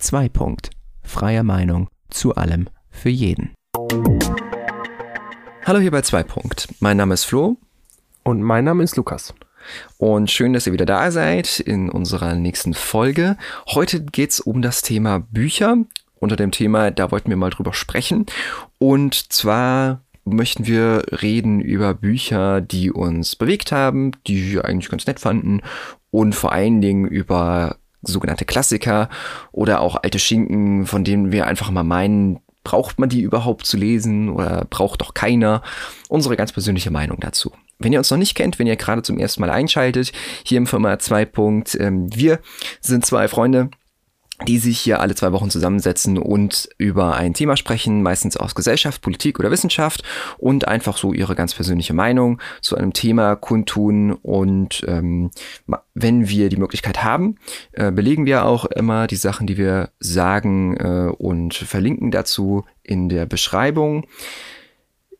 2. Punkt. Freie Meinung zu allem für jeden. Hallo hier bei 2. Punkt. Mein Name ist Flo. Und mein Name ist Lukas. Und schön, dass ihr wieder da seid in unserer nächsten Folge. Heute geht es um das Thema Bücher. Unter dem Thema, da wollten wir mal drüber sprechen. Und zwar möchten wir reden über Bücher, die uns bewegt haben, die wir eigentlich ganz nett fanden und vor allen Dingen über sogenannte Klassiker oder auch alte Schinken, von denen wir einfach mal meinen, braucht man die überhaupt zu lesen oder braucht doch keiner? Unsere ganz persönliche Meinung dazu. Wenn ihr uns noch nicht kennt, wenn ihr gerade zum ersten Mal einschaltet, hier im Firma 2. Ähm, wir sind zwei Freunde, die sich hier alle zwei Wochen zusammensetzen und über ein Thema sprechen, meistens aus Gesellschaft, Politik oder Wissenschaft und einfach so ihre ganz persönliche Meinung zu einem Thema kundtun. Und ähm, wenn wir die Möglichkeit haben, äh, belegen wir auch immer die Sachen, die wir sagen äh, und verlinken dazu in der Beschreibung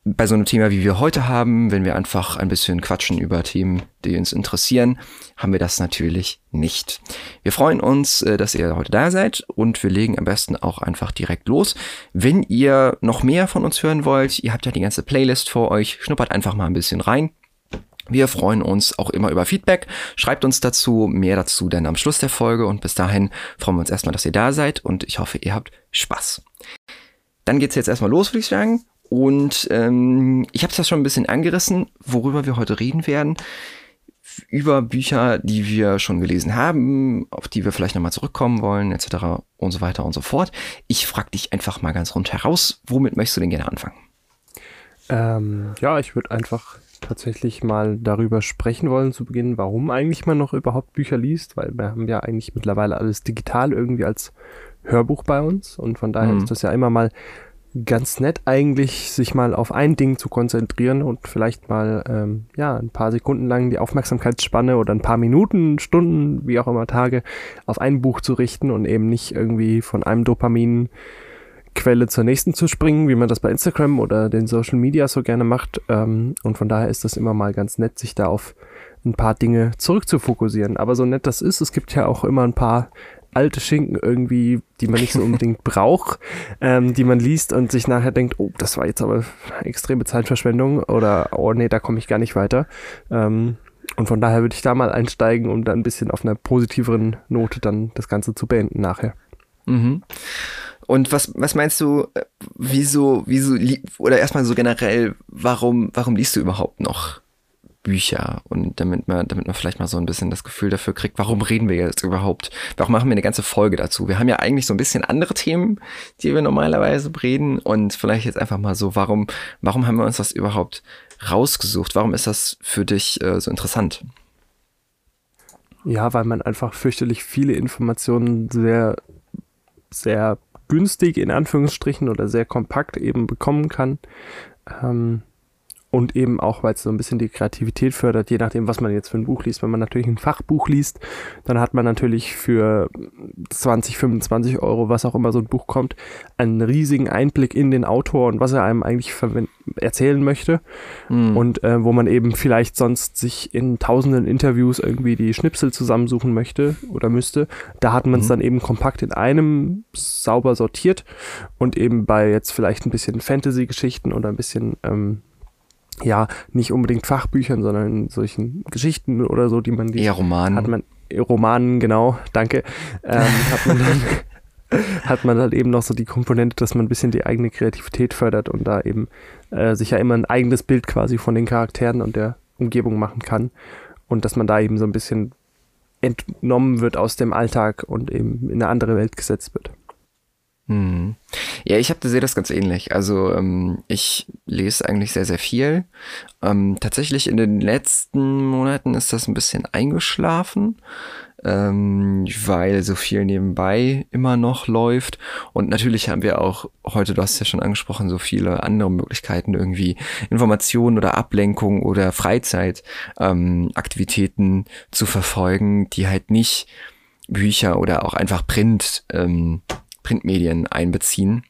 bei so einem Thema, wie wir heute haben, wenn wir einfach ein bisschen quatschen über Themen, die uns interessieren, haben wir das natürlich nicht. Wir freuen uns, äh, dass ihr heute da seid und wir legen am besten auch einfach direkt los. Wenn ihr noch mehr von uns hören wollt, ihr habt ja die ganze Playlist vor euch, schnuppert einfach mal ein bisschen rein. Wir freuen uns auch immer über Feedback. Schreibt uns dazu, mehr dazu dann am Schluss der Folge und bis dahin freuen wir uns erstmal, dass ihr da seid und ich hoffe, ihr habt Spaß. Dann geht's jetzt erstmal los, würde ich sagen. Und ähm, ich habe es ja schon ein bisschen angerissen, worüber wir heute reden werden. Über Bücher, die wir schon gelesen haben, auf die wir vielleicht nochmal zurückkommen wollen, etc. und so weiter und so fort. Ich frage dich einfach mal ganz rund heraus, womit möchtest du denn gerne anfangen? Ähm, ja, ich würde einfach tatsächlich mal darüber sprechen wollen zu Beginn, warum eigentlich man noch überhaupt Bücher liest, weil wir haben ja eigentlich mittlerweile alles digital irgendwie als Hörbuch bei uns und von daher mhm. ist das ja immer mal ganz nett eigentlich, sich mal auf ein Ding zu konzentrieren und vielleicht mal ähm, ja ein paar Sekunden lang die Aufmerksamkeitsspanne oder ein paar Minuten, Stunden, wie auch immer Tage auf ein Buch zu richten und eben nicht irgendwie von einem Dopaminquelle zur nächsten zu springen, wie man das bei Instagram oder den Social Media so gerne macht. Ähm, und von daher ist das immer mal ganz nett, sich da auf ein paar Dinge zurückzufokussieren. Aber so nett das ist, es gibt ja auch immer ein paar alte Schinken irgendwie, die man nicht so unbedingt braucht, ähm, die man liest und sich nachher denkt, oh, das war jetzt aber extreme Zeitverschwendung oder oh nee, da komme ich gar nicht weiter. Ähm, und von daher würde ich da mal einsteigen, um dann ein bisschen auf einer positiveren Note dann das Ganze zu beenden nachher. Mhm. Und was, was meinst du, äh, wieso, wieso, oder erstmal so generell, warum, warum liest du überhaupt noch? Bücher und damit man, damit man vielleicht mal so ein bisschen das Gefühl dafür kriegt, warum reden wir jetzt überhaupt? Warum machen wir eine ganze Folge dazu? Wir haben ja eigentlich so ein bisschen andere Themen, die wir normalerweise reden und vielleicht jetzt einfach mal so, warum, warum haben wir uns das überhaupt rausgesucht? Warum ist das für dich äh, so interessant? Ja, weil man einfach fürchterlich viele Informationen sehr, sehr günstig in Anführungsstrichen oder sehr kompakt eben bekommen kann. Ähm, und eben auch, weil es so ein bisschen die Kreativität fördert, je nachdem, was man jetzt für ein Buch liest. Wenn man natürlich ein Fachbuch liest, dann hat man natürlich für 20, 25 Euro, was auch immer so ein Buch kommt, einen riesigen Einblick in den Autor und was er einem eigentlich erzählen möchte. Mhm. Und äh, wo man eben vielleicht sonst sich in tausenden Interviews irgendwie die Schnipsel zusammensuchen möchte oder müsste. Da hat man es mhm. dann eben kompakt in einem sauber sortiert und eben bei jetzt vielleicht ein bisschen Fantasy-Geschichten oder ein bisschen ähm, ja, nicht unbedingt Fachbüchern, sondern in solchen Geschichten oder so, die man die Eher Romanen. Hat man, Romanen, genau, danke. Ähm, hat man dann hat man halt eben noch so die Komponente, dass man ein bisschen die eigene Kreativität fördert und da eben äh, sich ja immer ein eigenes Bild quasi von den Charakteren und der Umgebung machen kann. Und dass man da eben so ein bisschen entnommen wird aus dem Alltag und eben in eine andere Welt gesetzt wird. Hm. Ja, ich habe sehe das ganz ähnlich. Also ähm, ich lese eigentlich sehr, sehr viel. Ähm, tatsächlich in den letzten Monaten ist das ein bisschen eingeschlafen, ähm, weil so viel nebenbei immer noch läuft. Und natürlich haben wir auch heute, du hast ja schon angesprochen, so viele andere Möglichkeiten, irgendwie Informationen oder Ablenkung oder Freizeitaktivitäten ähm, zu verfolgen, die halt nicht Bücher oder auch einfach Print ähm, Printmedien einbeziehen,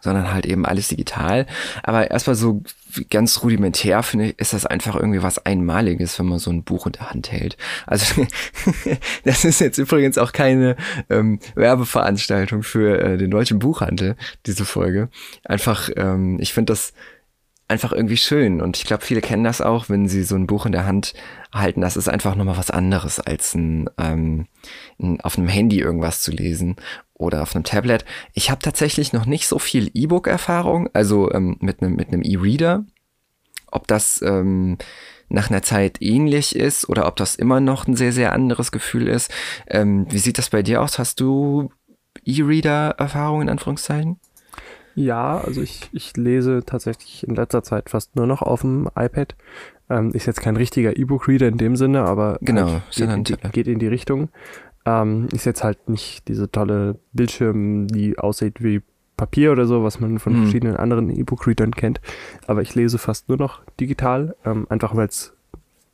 sondern halt eben alles digital. Aber erstmal so ganz rudimentär finde ich, ist das einfach irgendwie was Einmaliges, wenn man so ein Buch in der Hand hält. Also das ist jetzt übrigens auch keine ähm, Werbeveranstaltung für äh, den deutschen Buchhandel, diese Folge. Einfach, ähm, ich finde das einfach irgendwie schön. Und ich glaube, viele kennen das auch, wenn sie so ein Buch in der Hand halten. Das ist einfach nochmal was anderes, als ein, ähm, ein, auf einem Handy irgendwas zu lesen oder auf einem Tablet. Ich habe tatsächlich noch nicht so viel E-Book-Erfahrung, also ähm, mit einem mit einem E-Reader. Ob das ähm, nach einer Zeit ähnlich ist oder ob das immer noch ein sehr, sehr anderes Gefühl ist. Ähm, wie sieht das bei dir aus? Hast du E-Reader-Erfahrungen in Anführungszeichen? Ja, also ich, ich lese tatsächlich in letzter Zeit fast nur noch auf dem iPad. Ähm, ist jetzt kein richtiger E-Book-Reader in dem Sinne, aber genau, halt geht, in die, geht, in die, Richtung. Ähm, ist jetzt halt nicht diese tolle Bildschirm, die aussieht wie Papier oder so, was man von hm. verschiedenen anderen E-Book-Readern kennt. Aber ich lese fast nur noch digital, ähm, einfach weil es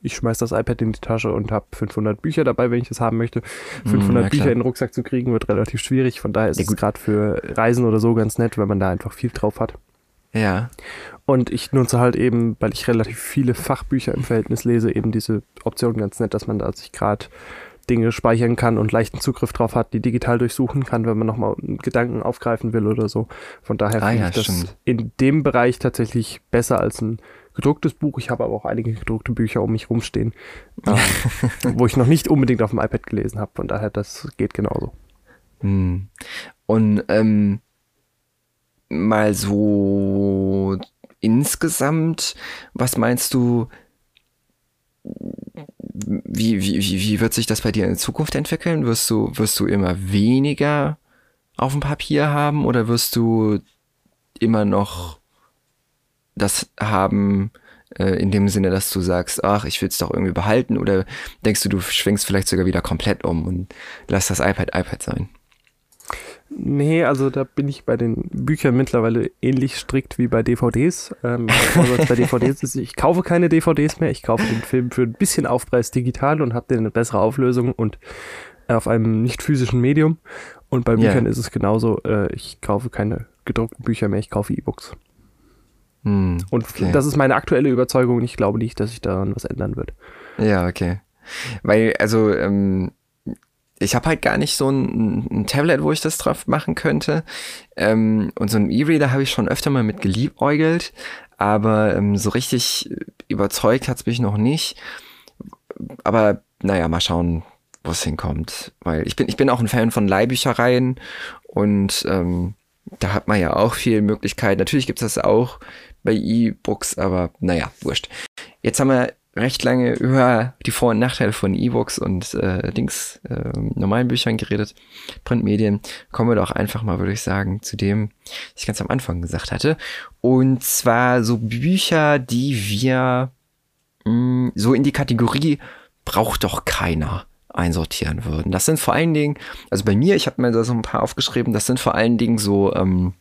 ich schmeiß das iPad in die Tasche und habe 500 Bücher dabei, wenn ich das haben möchte. 500 mm, Bücher in den Rucksack zu kriegen, wird relativ schwierig. Von daher ist ja, es gerade für Reisen oder so ganz nett, wenn man da einfach viel drauf hat. Ja. Und ich nutze halt eben, weil ich relativ viele Fachbücher im Verhältnis lese, eben diese Option ganz nett, dass man da sich gerade Dinge speichern kann und leichten Zugriff drauf hat, die digital durchsuchen kann, wenn man nochmal Gedanken aufgreifen will oder so. Von daher ah, finde ja, ich das stimmt. in dem Bereich tatsächlich besser als ein gedrucktes Buch. Ich habe aber auch einige gedruckte Bücher um mich rumstehen, ähm, wo ich noch nicht unbedingt auf dem iPad gelesen habe. Von daher, das geht genauso. Hm. Und ähm, mal so insgesamt, was meinst du, wie, wie, wie wird sich das bei dir in Zukunft entwickeln? Wirst du, wirst du immer weniger auf dem Papier haben oder wirst du immer noch das haben äh, in dem Sinne, dass du sagst, ach, ich will es doch irgendwie behalten oder denkst du, du schwingst vielleicht sogar wieder komplett um und lass das iPad iPad sein? Nee, also da bin ich bei den Büchern mittlerweile ähnlich strikt wie bei DVDs. Ähm, also bei DVDs ist, ich kaufe keine DVDs mehr, ich kaufe den Film für ein bisschen Aufpreis digital und habe den eine bessere Auflösung und äh, auf einem nicht physischen Medium. Und bei Büchern yeah. ist es genauso, äh, ich kaufe keine gedruckten Bücher mehr, ich kaufe E-Books. Hm, und okay. das ist meine aktuelle Überzeugung und ich glaube nicht, dass sich daran was ändern wird. Ja, okay. Weil, also, ähm, ich habe halt gar nicht so ein, ein, Tablet, wo ich das drauf machen könnte. Ähm, und so ein E-Reader habe ich schon öfter mal mit geliebäugelt, aber ähm, so richtig überzeugt hat es mich noch nicht. Aber naja, mal schauen, wo es hinkommt. Weil ich bin, ich bin auch ein Fan von Leihbüchereien und ähm, da hat man ja auch viele Möglichkeiten. Natürlich gibt es das auch bei E-Books, aber naja, wurscht. Jetzt haben wir recht lange über die Vor- und Nachteile von E-Books und äh, Dings, äh, normalen Büchern geredet, Printmedien. Kommen wir doch einfach mal, würde ich sagen, zu dem, was ich ganz am Anfang gesagt hatte. Und zwar so Bücher, die wir mh, mm, so in die Kategorie braucht doch keiner einsortieren würden. Das sind vor allen Dingen, also bei mir, ich habe mir da so ein paar aufgeschrieben, das sind vor allen Dingen so ähm,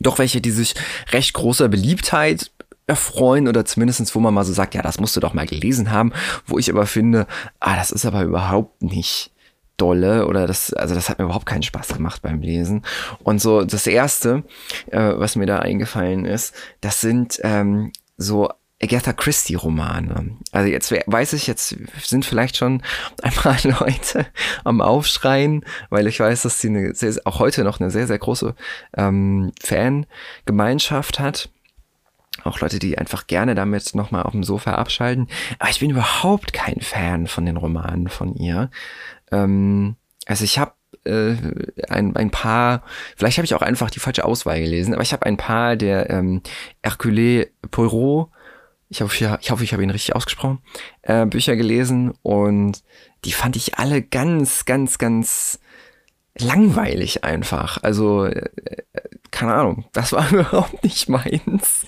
doch welche, die sich recht großer Beliebtheit erfreuen oder zumindestens, wo man mal so sagt, ja, das musst du doch mal gelesen haben, wo ich aber finde, ah, das ist aber überhaupt nicht dolle oder das, also das hat mir überhaupt keinen Spaß gemacht beim Lesen. Und so das erste, äh, was mir da eingefallen ist, das sind ähm, so Agatha Christie Romane. Also jetzt weiß ich, jetzt sind vielleicht schon ein paar Leute am Aufschreien, weil ich weiß, dass sie eine sehr, auch heute noch eine sehr, sehr große ähm, Fangemeinschaft hat. Auch Leute, die einfach gerne damit nochmal auf dem Sofa abschalten. Aber ich bin überhaupt kein Fan von den Romanen von ihr. Ähm, also ich habe äh, ein, ein paar, vielleicht habe ich auch einfach die falsche Auswahl gelesen, aber ich habe ein paar der ähm, Hercule Poirot ich hoffe, ich, hoffe, ich habe ihn richtig ausgesprochen, äh, Bücher gelesen und die fand ich alle ganz, ganz, ganz langweilig einfach. Also, äh, keine Ahnung, das war überhaupt nicht meins.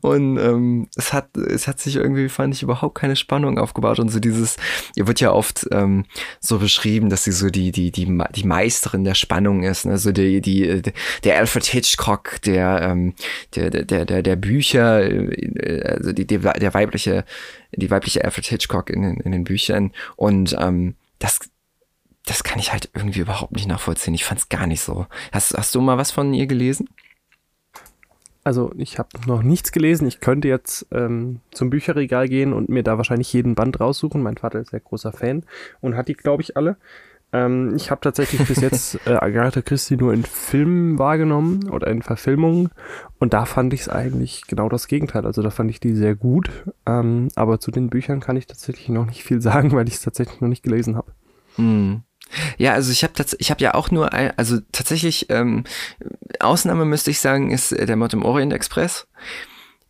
Und ähm, es hat, es hat sich irgendwie, fand ich, überhaupt keine Spannung aufgebaut. Und so dieses, ihr wird ja oft ähm, so beschrieben, dass sie so die, die, die, die Meisterin der Spannung ist. Ne? Die, die, der Alfred Hitchcock, der, ähm, der, der, der, der Bücher, äh, also die, die, der weibliche, die weibliche Alfred Hitchcock in, in den Büchern. Und ähm, das, das kann ich halt irgendwie überhaupt nicht nachvollziehen. Ich fand es gar nicht so. Hast, hast du mal was von ihr gelesen? Also ich habe noch nichts gelesen. Ich könnte jetzt ähm, zum Bücherregal gehen und mir da wahrscheinlich jeden Band raussuchen. Mein Vater ist sehr großer Fan und hat die, glaube ich, alle. Ähm, ich habe tatsächlich bis jetzt äh, Agatha Christie nur in Filmen wahrgenommen oder in Verfilmungen und da fand ich es eigentlich genau das Gegenteil. Also da fand ich die sehr gut, ähm, aber zu den Büchern kann ich tatsächlich noch nicht viel sagen, weil ich es tatsächlich noch nicht gelesen habe. Mm. Ja, also ich habe ich habe ja auch nur ein, also tatsächlich ähm, Ausnahme müsste ich sagen ist äh, der Mord im Orient Express,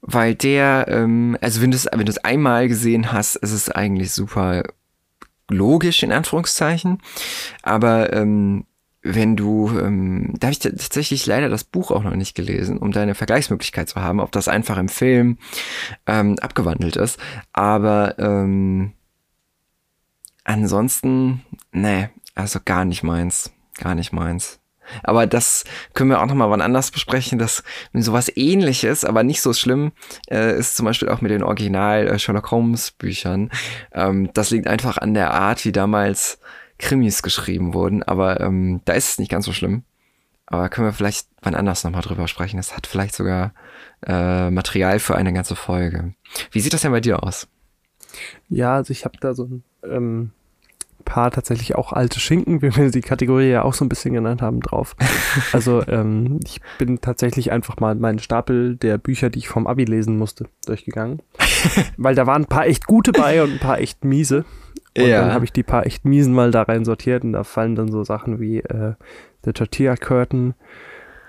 weil der ähm, also wenn du es wenn du es einmal gesehen hast, ist es eigentlich super logisch in Anführungszeichen, aber ähm, wenn du, ähm, da habe ich tatsächlich leider das Buch auch noch nicht gelesen, um da eine Vergleichsmöglichkeit zu haben, ob das einfach im Film ähm, abgewandelt ist. Aber ähm, ansonsten, nee, also gar nicht meins. Gar nicht meins. Aber das können wir auch nochmal wann anders besprechen. dass sowas ähnliches, aber nicht so schlimm, äh, ist zum Beispiel auch mit den Original äh, Holmes Büchern. Ähm, das liegt einfach an der Art, wie damals Krimis geschrieben wurden. Aber ähm, da ist es nicht ganz so schlimm. Aber können wir vielleicht wann anders nochmal drüber sprechen. Das hat vielleicht sogar äh, Material für eine ganze Folge. Wie sieht das denn bei dir aus? Ja, also ich habe da so ein ähm, paar tatsächlich auch alte Schinken, wie wir die Kategorie ja auch so ein bisschen genannt haben, drauf. Also ähm, ich bin tatsächlich einfach mal meinen Stapel der Bücher, die ich vom Abi lesen musste, durchgegangen. Weil da waren ein paar echt gute bei und ein paar echt miese. Und ja. dann habe ich die paar echt miesen mal da rein sortiert und da fallen dann so Sachen wie äh, The Tortilla Curtain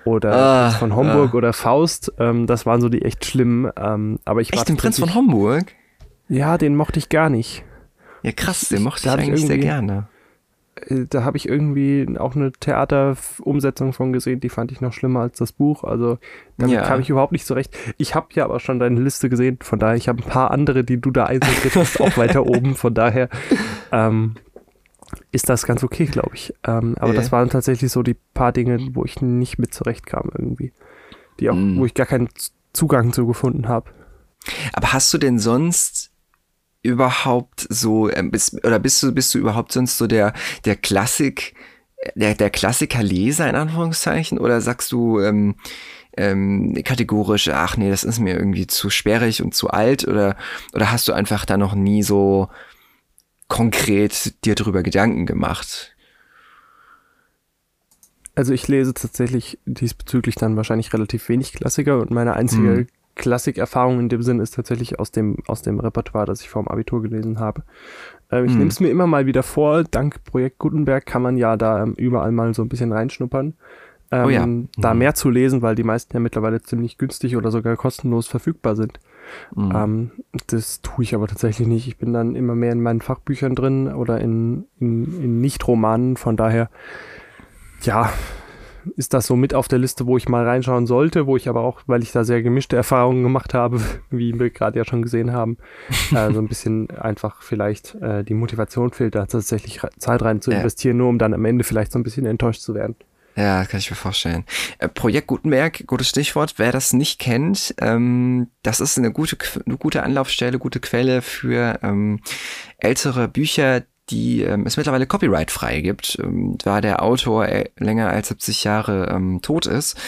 oder ah, von Homburg ah. oder Faust. Ähm, das waren so die echt schlimmen. Ähm, aber ich echt den Prinz von Homburg? Ja, den mochte ich gar nicht. Ja, krass, den mochte ich eigentlich sehr gerne. Äh, da habe ich irgendwie auch eine Theaterumsetzung von gesehen, die fand ich noch schlimmer als das Buch. Also damit ja. kam ich überhaupt nicht zurecht. Ich habe ja aber schon deine Liste gesehen, von daher, ich habe ein paar andere, die du da einsortiert hast, auch weiter oben. Von daher ähm, ist das ganz okay, glaube ich. Ähm, aber yeah. das waren tatsächlich so die paar Dinge, wo ich nicht mit zurechtkam irgendwie. Die auch, mm. wo ich gar keinen Zugang zu gefunden habe. Aber hast du denn sonst überhaupt so, äh, bist, oder bist du, bist du überhaupt sonst so der, der Klassik, der, der Klassikerleser in Anführungszeichen? Oder sagst du ähm, ähm, kategorisch, ach nee, das ist mir irgendwie zu sperrig und zu alt? Oder, oder hast du einfach da noch nie so konkret dir darüber Gedanken gemacht? Also ich lese tatsächlich diesbezüglich dann wahrscheinlich relativ wenig Klassiker und meine einzige hm. Klassikerfahrung in dem Sinn ist tatsächlich aus dem, aus dem Repertoire, das ich vor dem Abitur gelesen habe. Ähm, ich hm. nehme es mir immer mal wieder vor, dank Projekt Gutenberg kann man ja da ähm, überall mal so ein bisschen reinschnuppern. Ähm, oh ja. Mhm. Da mehr zu lesen, weil die meisten ja mittlerweile ziemlich günstig oder sogar kostenlos verfügbar sind. Mhm. Das tue ich aber tatsächlich nicht. Ich bin dann immer mehr in meinen Fachbüchern drin oder in, in, in Nicht-Romanen. Von daher, ja, ist das so mit auf der Liste, wo ich mal reinschauen sollte, wo ich aber auch, weil ich da sehr gemischte Erfahrungen gemacht habe, wie wir gerade ja schon gesehen haben, äh, so ein bisschen einfach vielleicht äh, die Motivation fehlt, da tatsächlich Zeit rein zu investieren, nur um dann am Ende vielleicht so ein bisschen enttäuscht zu werden. Ja, kann ich mir vorstellen. Äh, Projekt Gutenberg, gutes Stichwort. Wer das nicht kennt, ähm, das ist eine gute, eine gute Anlaufstelle, gute Quelle für ähm, ältere Bücher, die ähm, es mittlerweile copyright-frei gibt, ähm, da der Autor äh, länger als 70 Jahre ähm, tot ist.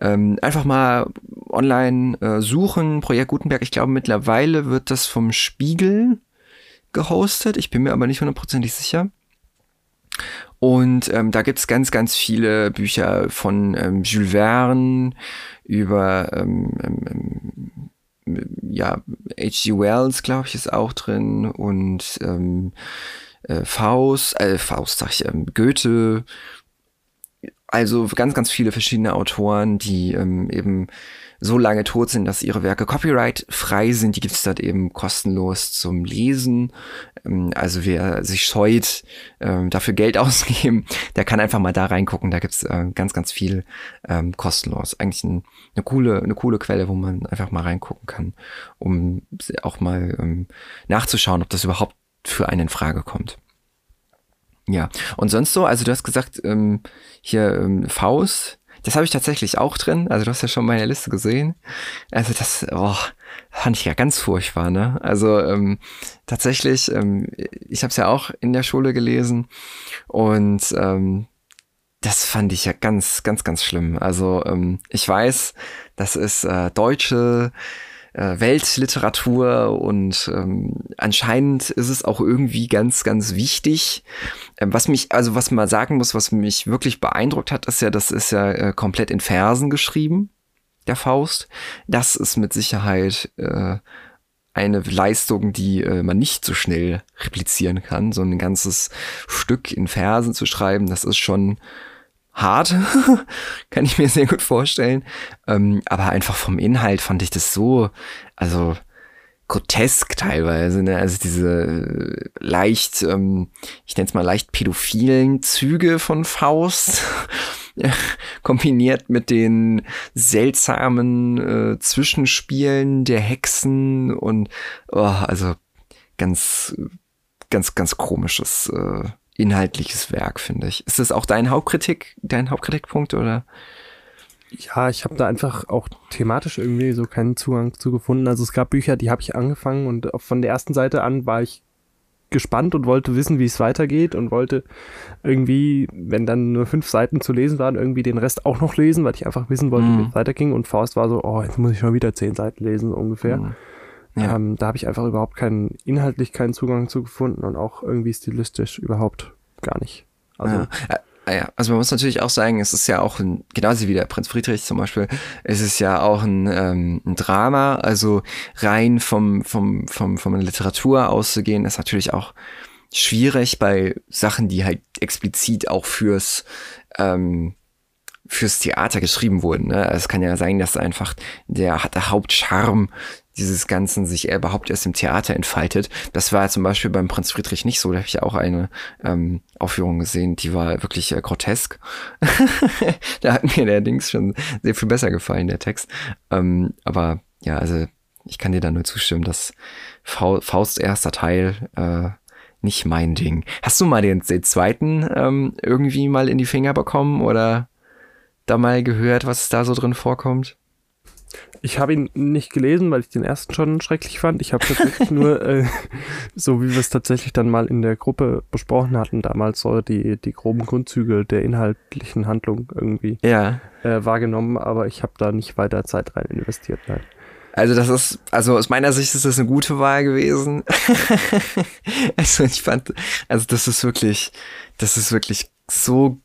Ähm, einfach mal online äh, suchen, Projekt Gutenberg. Ich glaube, mittlerweile wird das vom Spiegel gehostet. Ich bin mir aber nicht hundertprozentig sicher. Und ähm, da gibt's ganz, ganz viele Bücher von ähm, Jules Verne über ähm, ähm, ja, H.G. Wells, glaube ich, ist auch drin und ähm, äh, Faust, äh, Faust sag ich, ähm, Goethe, also ganz, ganz viele verschiedene Autoren, die ähm, eben so lange tot sind, dass ihre Werke copyright-frei sind. Die gibt es dort eben kostenlos zum Lesen. Ähm, also wer sich scheut, ähm, dafür Geld ausgeben, der kann einfach mal da reingucken. Da gibt's äh, ganz, ganz viel ähm, kostenlos. Eigentlich ein, eine coole, eine coole Quelle, wo man einfach mal reingucken kann, um auch mal ähm, nachzuschauen, ob das überhaupt für einen in Frage kommt. Ja, und sonst so, also du hast gesagt, ähm, hier ähm, Faust, das habe ich tatsächlich auch drin. Also du hast ja schon meine Liste gesehen. Also das, oh, fand ich ja ganz furchtbar, ne? Also ähm, tatsächlich, ähm, ich habe es ja auch in der Schule gelesen und ähm, das fand ich ja ganz, ganz, ganz schlimm. Also ähm, ich weiß, das ist äh, deutsche äh, Weltliteratur und ähm, anscheinend ist es auch irgendwie ganz, ganz wichtig. Ähm, was mich, also was man sagen muss, was mich wirklich beeindruckt hat, ist ja, das ist ja äh, komplett in Versen geschrieben, der Faust. Das ist mit Sicherheit äh, eine Leistung, die äh, man nicht so schnell replizieren kann. So ein ganzes Stück in Versen zu schreiben, das ist schon hart, kann ich mir sehr gut vorstellen. Ähm, aber einfach vom Inhalt fand ich das so, also grotesk teilweise, ne? Also diese äh, leicht, ähm, ich nenne es mal leicht pädophilen Züge von Faust. kombiniert mit den seltsamen äh, Zwischenspielen der Hexen und oh, also ganz, ganz, ganz komisches äh, inhaltliches Werk, finde ich. Ist das auch dein Hauptkritik, dein Hauptkritikpunkt oder? Ja, ich habe da einfach auch thematisch irgendwie so keinen Zugang zu gefunden. Also es gab Bücher, die habe ich angefangen und von der ersten Seite an war ich gespannt und wollte wissen, wie es weitergeht und wollte irgendwie, wenn dann nur fünf Seiten zu lesen waren, irgendwie den Rest auch noch lesen, weil ich einfach wissen wollte, mhm. wie es weiterging. Und Faust war so, oh, jetzt muss ich schon wieder zehn Seiten lesen ungefähr. Mhm. Ja. Ähm, da habe ich einfach überhaupt keinen, inhaltlich keinen Zugang zu gefunden und auch irgendwie stilistisch überhaupt gar nicht. Also, ja. Äh, ja, also man muss natürlich auch sagen, es ist ja auch ein, genauso wie der Prinz Friedrich zum Beispiel, es ist ja auch ein, ähm, ein Drama, also rein vom, vom, vom, von der Literatur auszugehen, ist natürlich auch schwierig bei Sachen, die halt explizit auch fürs, ähm, fürs Theater geschrieben wurden. Ne? Es kann ja sein, dass einfach der, der Hauptcharme dieses Ganzen sich überhaupt erst im Theater entfaltet. Das war zum Beispiel beim Prinz Friedrich nicht so. Da habe ich auch eine ähm, Aufführung gesehen, die war wirklich äh, grotesk. da hat mir allerdings schon sehr viel besser gefallen, der Text. Ähm, aber ja, also ich kann dir da nur zustimmen, dass Faust erster Teil äh, nicht mein Ding. Hast du mal den, den zweiten ähm, irgendwie mal in die Finger bekommen oder da mal gehört, was da so drin vorkommt? Ich habe ihn nicht gelesen, weil ich den ersten schon schrecklich fand. Ich habe tatsächlich nur, äh, so wie wir es tatsächlich dann mal in der Gruppe besprochen hatten, damals so die, die groben Grundzüge der inhaltlichen Handlung irgendwie ja. äh, wahrgenommen, aber ich habe da nicht weiter Zeit rein investiert. Nein. Also das ist, also aus meiner Sicht ist das eine gute Wahl gewesen. also ich fand, also das ist wirklich, das ist wirklich so,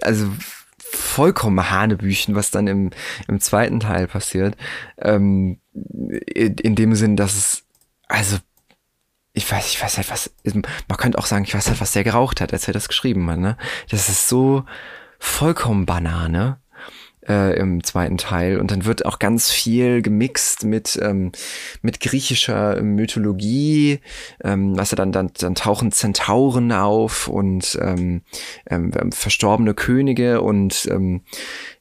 also vollkommen Hanebüchen, was dann im, im zweiten Teil passiert. Ähm, in, in dem Sinn, dass es, also, ich weiß, ich weiß halt was, man könnte auch sagen, ich weiß halt, was der geraucht hat, als er das geschrieben hat, ne? Das ist so vollkommen Banane äh, im zweiten Teil. Und dann wird auch ganz viel gemixt mit, ähm, mit griechischer Mythologie. Ähm, was ja dann, dann, dann tauchen Zentauren auf und ähm, ähm, verstorbene Könige und ähm,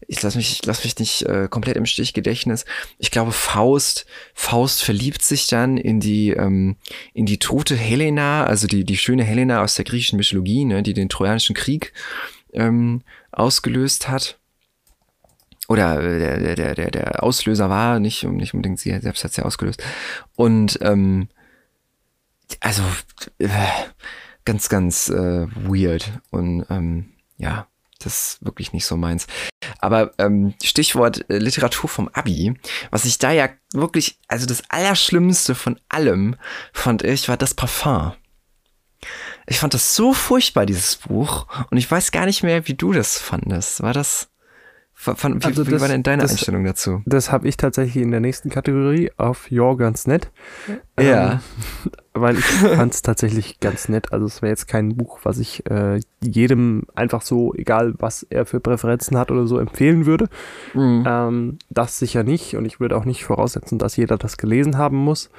ich lasse mich, ich lass mich nicht äh, komplett im Stich Gedächtnis. Ich glaube, Faust, Faust verliebt sich dann in die, ähm, in die tote Helena, also die, die schöne Helena aus der griechischen Mythologie, ne, die den Trojanischen Krieg ähm, ausgelöst hat oder äh, der, der, der, der Auslöser war, nicht, nicht unbedingt sie selbst hat sie ausgelöst. Und ähm, also äh, ganz, ganz äh, weird. Und ähm, ja, das ist wirklich nicht so meins. Aber ähm, Stichwort äh, Literatur vom Abi, was ich da ja wirklich, also das Allerschlimmste von allem fand ich, war das Parfum. Ich fand das so furchtbar, dieses Buch. Und ich weiß gar nicht mehr, wie du das fandest. War das. Von, wie, also das, wie war denn deine das, Einstellung dazu? Das habe ich tatsächlich in der nächsten Kategorie auf Your ganz nett. Ja. Ähm, weil ich fand es tatsächlich ganz nett. Also es wäre jetzt kein Buch, was ich äh, jedem einfach so, egal was er für Präferenzen hat oder so, empfehlen würde. Mhm. Ähm, das sicher nicht. Und ich würde auch nicht voraussetzen, dass jeder das gelesen haben muss.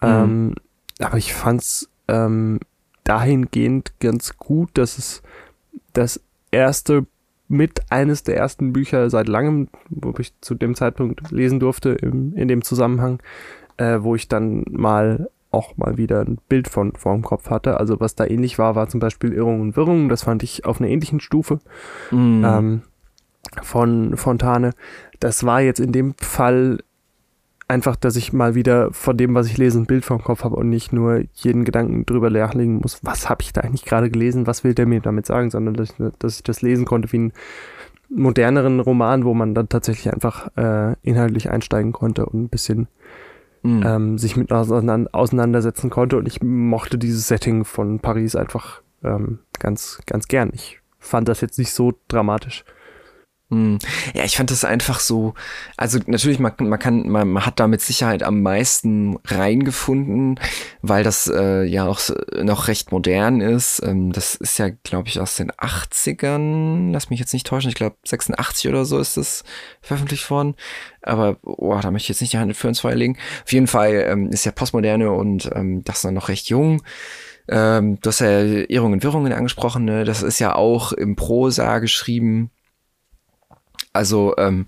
Mhm. Ähm, aber ich fand es ähm, dahingehend ganz gut, dass es das erste mit eines der ersten Bücher seit langem, wo ich zu dem Zeitpunkt lesen durfte im, in dem Zusammenhang, äh, wo ich dann mal auch mal wieder ein Bild von vor dem Kopf hatte. Also was da ähnlich war, war zum Beispiel Irrung und Wirrung. Das fand ich auf einer ähnlichen Stufe mm. ähm, von Fontane. Das war jetzt in dem Fall einfach, dass ich mal wieder von dem, was ich lese, ein Bild vom Kopf habe und nicht nur jeden Gedanken drüber nachlegen muss, was habe ich da eigentlich gerade gelesen, was will der mir damit sagen, sondern dass ich, dass ich das lesen konnte wie einen moderneren Roman, wo man dann tatsächlich einfach äh, inhaltlich einsteigen konnte und ein bisschen mhm. ähm, sich mit auseinandersetzen konnte. Und ich mochte dieses Setting von Paris einfach ähm, ganz, ganz gern. Ich fand das jetzt nicht so dramatisch. Hm. Ja, ich fand das einfach so, also natürlich, man, man kann, man, man hat da mit Sicherheit am meisten reingefunden, weil das äh, ja auch noch recht modern ist. Ähm, das ist ja, glaube ich, aus den 80ern, lass mich jetzt nicht täuschen, ich glaube 86 oder so ist das veröffentlicht worden. Aber oh, da möchte ich jetzt nicht die Hand für uns Feuer. Auf jeden Fall ähm, ist ja Postmoderne und ähm, das dann noch recht jung. Ähm, du hast ja Irrungen und Wirrungen angesprochen, ne? das ist ja auch im Prosa geschrieben also ähm,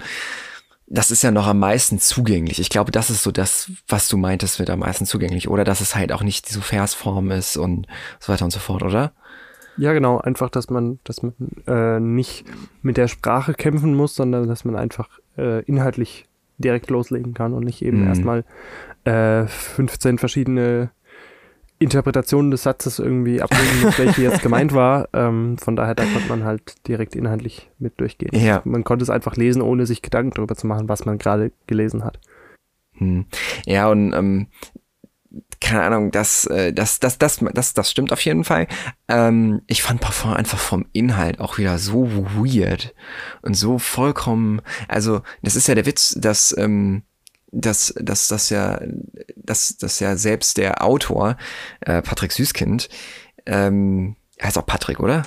das ist ja noch am meisten zugänglich. Ich glaube, das ist so das, was du meintest, wird am meisten zugänglich. Oder dass es halt auch nicht so Versform ist und so weiter und so fort, oder? Ja, genau. Einfach, dass man, dass man äh, nicht mit der Sprache kämpfen muss, sondern dass man einfach äh, inhaltlich direkt loslegen kann und nicht eben mhm. erstmal äh, 15 verschiedene Interpretation des Satzes irgendwie muss, welche jetzt gemeint war. Ähm, von daher, da konnte man halt direkt inhaltlich mit durchgehen. Ja. Man konnte es einfach lesen, ohne sich Gedanken darüber zu machen, was man gerade gelesen hat. Hm. Ja, und ähm, keine Ahnung, das, äh, das, das, das, das, das stimmt auf jeden Fall. Ähm, ich fand Parfum einfach vom Inhalt auch wieder so weird und so vollkommen, also das ist ja der Witz, dass ähm, dass, dass, dass ja, dass, dass ja selbst der Autor, äh, Patrick Süßkind, ähm, heißt auch Patrick, oder?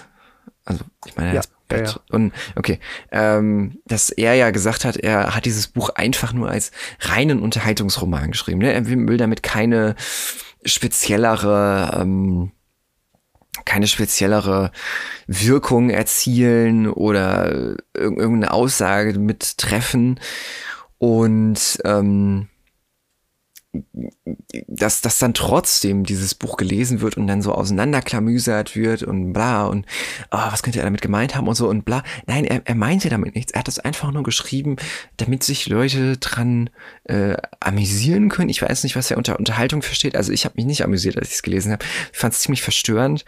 Also, ich meine, er ja, heißt ja, ja. Und okay, ähm, dass er ja gesagt hat, er hat dieses Buch einfach nur als reinen Unterhaltungsroman geschrieben. Ne? Er will damit keine speziellere, ähm, keine speziellere Wirkung erzielen oder irgendeine Aussage mit treffen. Und ähm, dass, dass dann trotzdem dieses Buch gelesen wird und dann so auseinanderklamüsert wird und bla und oh, was könnte er damit gemeint haben und so und bla. Nein, er, er meinte damit nichts. Er hat das einfach nur geschrieben, damit sich Leute dran äh, amüsieren können. Ich weiß nicht, was er unter Unterhaltung versteht. Also ich habe mich nicht amüsiert, als ich es gelesen habe. Ich fand es ziemlich verstörend.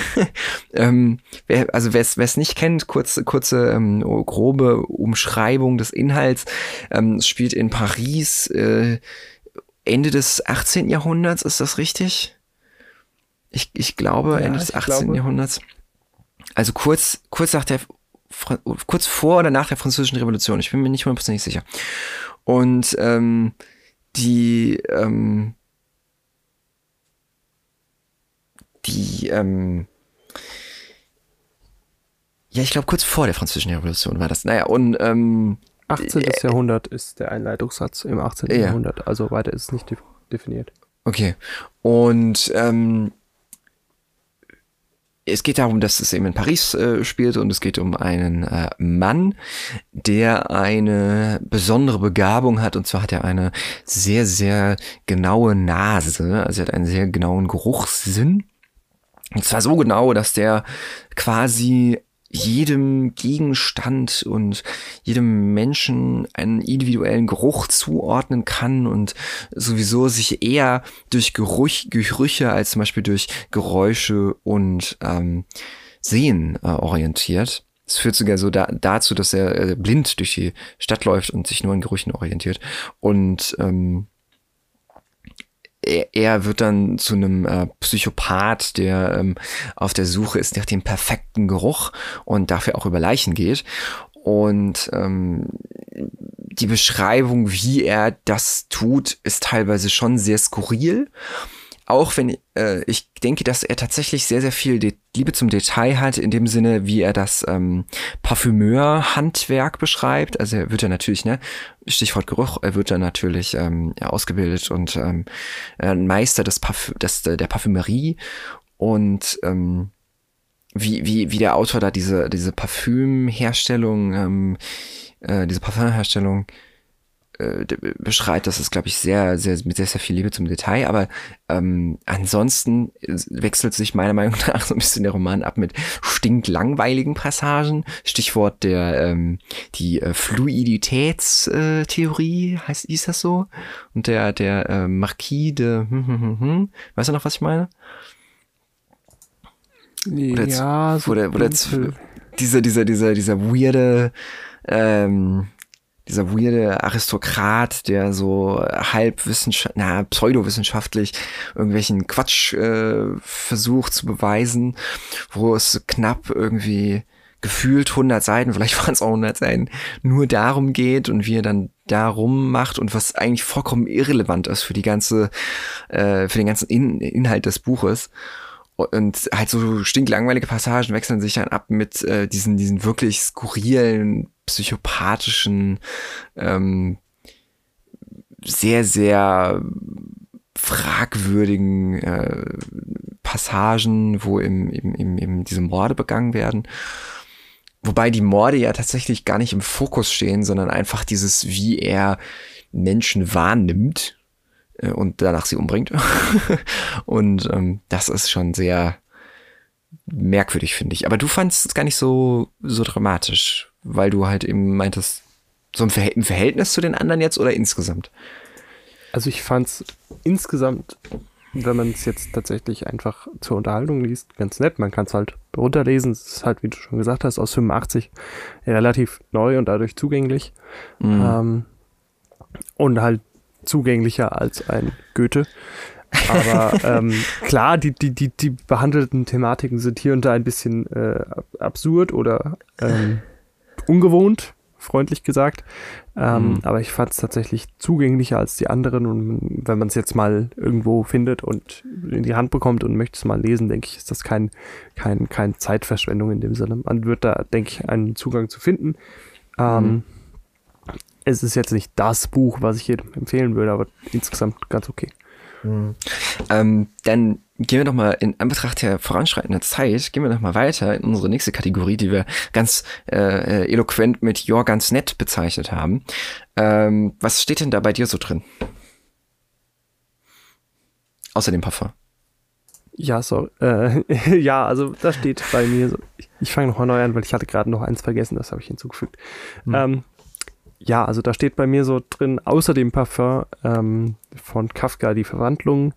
ähm, wer, also wer es nicht kennt, kurze, kurze ähm, grobe Umschreibung des Inhalts. Ähm, spielt in Paris. Äh, Ende des 18. Jahrhunderts, ist das richtig? Ich, ich glaube, ja, Ende des 18. Glaube. Jahrhunderts. Also kurz, kurz nach der, kurz vor oder nach der Französischen Revolution. Ich bin mir nicht hundertprozentig sicher. Und ähm, die, ähm, die, ähm, ja, ich glaube, kurz vor der Französischen Revolution war das. Naja, und ähm, 18. Äh, Jahrhundert ist der Einleitungssatz im 18. Ja. Jahrhundert, also weiter ist es nicht definiert. Okay. Und ähm, es geht darum, dass es eben in Paris äh, spielt und es geht um einen äh, Mann, der eine besondere Begabung hat und zwar hat er eine sehr, sehr genaue Nase, also er hat einen sehr genauen Geruchssinn. Und zwar so genau, dass der quasi jedem Gegenstand und jedem Menschen einen individuellen Geruch zuordnen kann und sowieso sich eher durch Geruch, Gerüche als zum Beispiel durch Geräusche und ähm, Sehen äh, orientiert. Es führt sogar so da, dazu, dass er äh, blind durch die Stadt läuft und sich nur in Gerüchen orientiert. Und ähm, er, er wird dann zu einem äh, Psychopath, der ähm, auf der Suche ist nach dem perfekten Geruch und dafür auch über Leichen geht. Und ähm, die Beschreibung, wie er das tut, ist teilweise schon sehr skurril auch wenn äh, ich denke, dass er tatsächlich sehr, sehr viel De Liebe zum Detail hat, in dem Sinne, wie er das ähm, Parfümeur-Handwerk beschreibt. Also er wird ja natürlich, ne, Stichwort Geruch, er wird dann natürlich ähm, ausgebildet und ähm, ein Meister des Parf des, der Parfümerie und ähm, wie, wie, wie der Autor da diese, diese Parfümherstellung, ähm, äh, diese Parfümherstellung äh, beschreibt, das ist, glaube ich, sehr, sehr, mit sehr, sehr viel Liebe zum Detail, aber ähm, ansonsten wechselt sich meiner Meinung nach so ein bisschen der Roman ab mit stinklangweiligen Passagen. Stichwort der, ähm, die äh, Fluiditätstheorie, heißt, hieß das so? Und der, der äh, Marquis de, hm, hm, hm, hm. weißt du noch, was ich meine? Oder ja, so wo der, wo der, dieser, dieser, dieser, dieser weirde, ähm, dieser weirde Aristokrat, der so halb wissenschaftlich, na, pseudowissenschaftlich irgendwelchen Quatsch äh, versucht zu beweisen, wo es knapp irgendwie gefühlt 100 Seiten, vielleicht waren es auch 100 Seiten, nur darum geht und wie er dann darum macht und was eigentlich vollkommen irrelevant ist für die ganze, äh, für den ganzen In Inhalt des Buches. Und halt so stinklangweilige Passagen wechseln sich dann ab mit äh, diesen, diesen wirklich skurrilen, psychopathischen, ähm, sehr, sehr fragwürdigen äh, Passagen, wo im, im, im, im diese Morde begangen werden. Wobei die Morde ja tatsächlich gar nicht im Fokus stehen, sondern einfach dieses, wie er Menschen wahrnimmt äh, und danach sie umbringt. und ähm, das ist schon sehr merkwürdig, finde ich. Aber du fandest es gar nicht so, so dramatisch, weil du halt eben meintest, so im, Verhält im Verhältnis zu den anderen jetzt oder insgesamt? Also ich fand es insgesamt, wenn man es jetzt tatsächlich einfach zur Unterhaltung liest, ganz nett. Man kann es halt runterlesen. Es ist halt, wie du schon gesagt hast, aus 85 relativ neu und dadurch zugänglich. Mhm. Ähm, und halt zugänglicher als ein Goethe. Aber ähm, klar, die, die, die, die behandelten Thematiken sind hier und da ein bisschen äh, absurd oder ähm, ungewohnt, freundlich gesagt. Ähm, mhm. Aber ich fand es tatsächlich zugänglicher als die anderen. Und wenn man es jetzt mal irgendwo findet und in die Hand bekommt und möchte es mal lesen, denke ich, ist das kein, kein, kein Zeitverschwendung in dem Sinne. Man wird da, denke ich, einen Zugang zu finden. Ähm, mhm es ist jetzt nicht das Buch, was ich jedem empfehlen würde, aber insgesamt ganz okay. Mhm. Ähm, dann gehen wir doch mal in Anbetracht der voranschreitenden Zeit, gehen wir noch mal weiter in unsere nächste Kategorie, die wir ganz äh, eloquent mit Your ganz nett bezeichnet haben. Ähm, was steht denn da bei dir so drin? Außer dem Parfum. Ja, sorry. Äh, ja, also da steht bei mir so. Ich, ich fange nochmal neu an, weil ich hatte gerade noch eins vergessen, das habe ich hinzugefügt. Mhm. Ähm, ja, also da steht bei mir so drin, außer dem Parfum ähm, von Kafka die Verwandlung,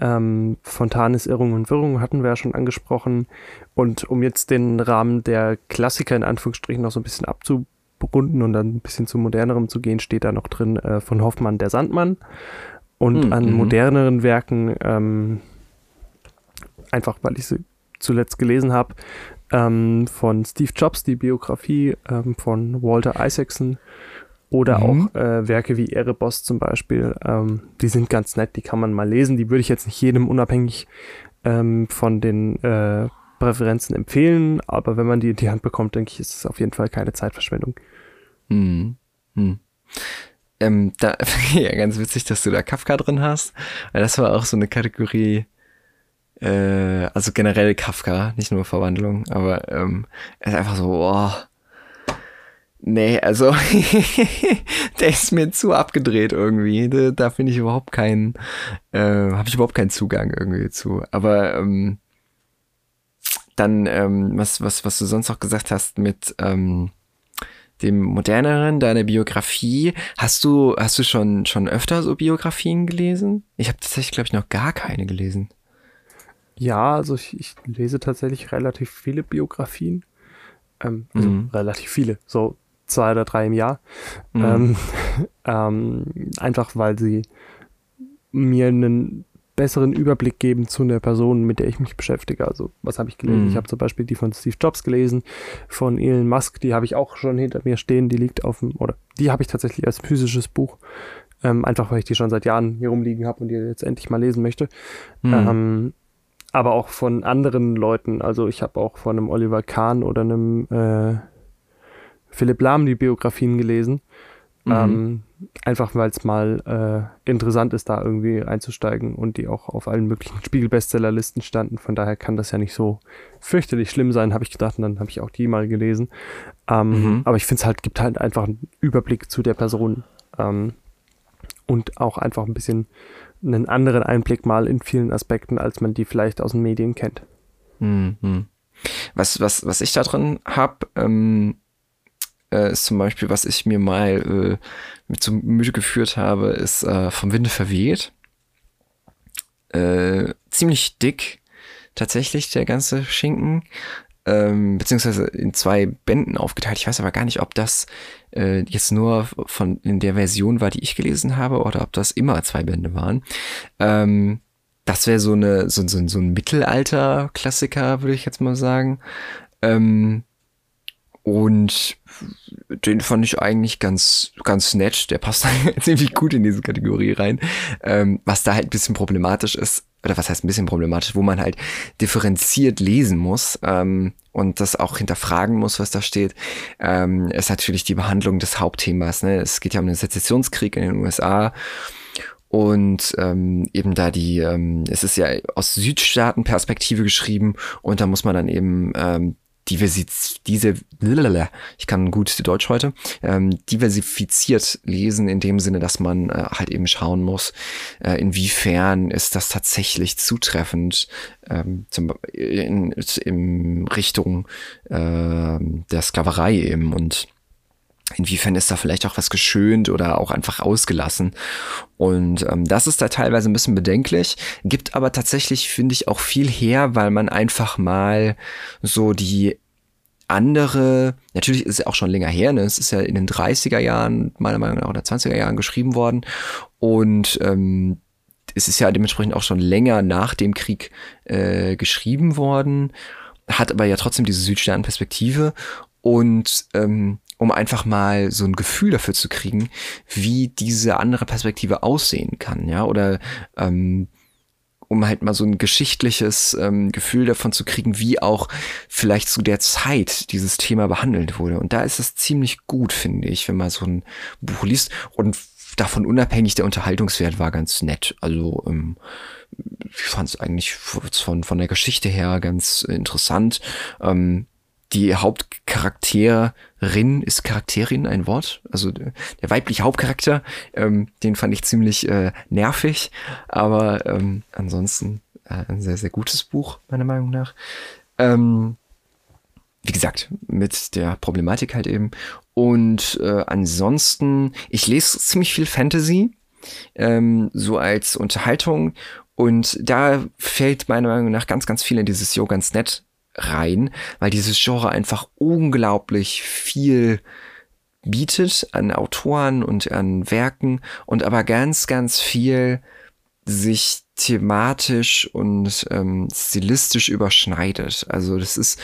ähm, Fontanes Irrung und Wirrung hatten wir ja schon angesprochen. Und um jetzt den Rahmen der Klassiker in Anführungsstrichen noch so ein bisschen abzurunden und dann ein bisschen zu modernerem zu gehen, steht da noch drin äh, von Hoffmann der Sandmann. Und mhm. an moderneren Werken, ähm, einfach weil ich sie zuletzt gelesen habe, ähm, von Steve Jobs, die Biografie ähm, von Walter Isaacson oder mhm. auch äh, Werke wie Erebos zum Beispiel. Ähm, die sind ganz nett, die kann man mal lesen. Die würde ich jetzt nicht jedem unabhängig ähm, von den äh, Präferenzen empfehlen, aber wenn man die in die Hand bekommt, denke ich, ist es auf jeden Fall keine Zeitverschwendung. Mhm. Mhm. Ähm, da, ja, ganz witzig, dass du da Kafka drin hast, weil das war auch so eine Kategorie, äh, also generell Kafka, nicht nur Verwandlung, aber ähm, er ist einfach so, oh, nee, also der ist mir zu abgedreht irgendwie. Da, da finde ich überhaupt keinen, äh, habe ich überhaupt keinen Zugang irgendwie zu. Aber ähm, dann, ähm, was, was, was du sonst noch gesagt hast mit ähm, dem moderneren, deiner Biografie, hast du, hast du schon, schon öfter so Biografien gelesen? Ich habe tatsächlich, glaube ich, noch gar keine gelesen. Ja, also ich, ich lese tatsächlich relativ viele Biografien. Ähm, also mhm. relativ viele, so zwei oder drei im Jahr. Mhm. Ähm, ähm, einfach weil sie mir einen besseren Überblick geben zu einer Person, mit der ich mich beschäftige. Also, was habe ich gelesen? Mhm. Ich habe zum Beispiel die von Steve Jobs gelesen, von Elon Musk, die habe ich auch schon hinter mir stehen, die liegt auf dem, oder die habe ich tatsächlich als physisches Buch, ähm, einfach weil ich die schon seit Jahren hier rumliegen habe und die jetzt endlich mal lesen möchte. Mhm. Ähm, aber auch von anderen Leuten. Also ich habe auch von einem Oliver Kahn oder einem äh, Philipp Lahm die Biografien gelesen. Mhm. Ähm, einfach weil es mal äh, interessant ist, da irgendwie einzusteigen und die auch auf allen möglichen Spiegel-Bestsellerlisten standen. Von daher kann das ja nicht so fürchterlich schlimm sein, habe ich gedacht. Und dann habe ich auch die mal gelesen. Ähm, mhm. Aber ich finde es halt, gibt halt einfach einen Überblick zu der Person. Ähm, und auch einfach ein bisschen einen anderen Einblick mal in vielen Aspekten, als man die vielleicht aus den Medien kennt. Mhm. Was, was, was ich da drin habe, ähm, äh, ist zum Beispiel, was ich mir mal äh, mit zum Müde geführt habe, ist äh, vom Winde verweht. Äh, ziemlich dick, tatsächlich, der ganze Schinken. Ähm, beziehungsweise in zwei Bänden aufgeteilt. Ich weiß aber gar nicht, ob das äh, jetzt nur von in der Version war, die ich gelesen habe, oder ob das immer zwei Bände waren. Ähm, das wäre so eine so, so, so ein Mittelalter-Klassiker, würde ich jetzt mal sagen. Ähm, und den fand ich eigentlich ganz, ganz nett. Der passt ziemlich gut in diese Kategorie rein. Ähm, was da halt ein bisschen problematisch ist, oder was heißt ein bisschen problematisch, wo man halt differenziert lesen muss ähm, und das auch hinterfragen muss, was da steht, ähm, ist natürlich die Behandlung des Hauptthemas. Ne? Es geht ja um den Sezessionskrieg in den USA und ähm, eben da die, ähm, es ist ja aus Südstaatenperspektive geschrieben und da muss man dann eben ähm, Diversi diese, ich kann gut Deutsch heute, ähm, diversifiziert lesen in dem Sinne, dass man äh, halt eben schauen muss, äh, inwiefern ist das tatsächlich zutreffend ähm, zum, in, in Richtung äh, der Sklaverei eben und Inwiefern ist da vielleicht auch was geschönt oder auch einfach ausgelassen? Und ähm, das ist da teilweise ein bisschen bedenklich, gibt aber tatsächlich, finde ich, auch viel her, weil man einfach mal so die andere, natürlich ist es auch schon länger her, ne? es ist ja in den 30er Jahren, meiner Meinung nach, oder 20er Jahren geschrieben worden. Und ähm, es ist ja dementsprechend auch schon länger nach dem Krieg äh, geschrieben worden, hat aber ja trotzdem diese Südsternperspektive. Und ähm, um einfach mal so ein Gefühl dafür zu kriegen, wie diese andere Perspektive aussehen kann, ja, oder ähm, um halt mal so ein geschichtliches ähm, Gefühl davon zu kriegen, wie auch vielleicht zu der Zeit dieses Thema behandelt wurde. Und da ist es ziemlich gut, finde ich, wenn man so ein Buch liest. Und davon unabhängig, der Unterhaltungswert war ganz nett. Also ähm, ich fand es eigentlich von, von der Geschichte her ganz interessant. Ähm, die Hauptcharakterin ist Charakterin ein Wort, also der, weibliche Hauptcharakter, ähm, den fand ich ziemlich äh, nervig, aber ähm, ansonsten äh, ein sehr, sehr gutes Buch, meiner Meinung nach. Ähm, wie gesagt, mit der Problematik halt eben. Und äh, ansonsten, ich lese ziemlich viel Fantasy, ähm, so als Unterhaltung. Und da fällt meiner Meinung nach ganz, ganz viel in dieses Jo ganz nett rein, weil dieses Genre einfach unglaublich viel bietet an Autoren und an Werken und aber ganz, ganz viel sich thematisch und ähm, stilistisch überschneidet. Also das ist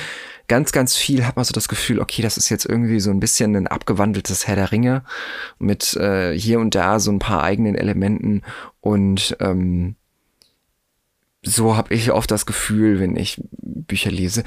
ganz, ganz viel, hat man so das Gefühl, okay, das ist jetzt irgendwie so ein bisschen ein abgewandeltes Herr der Ringe mit äh, hier und da so ein paar eigenen Elementen und ähm, so habe ich oft das Gefühl, wenn ich Bücher lese.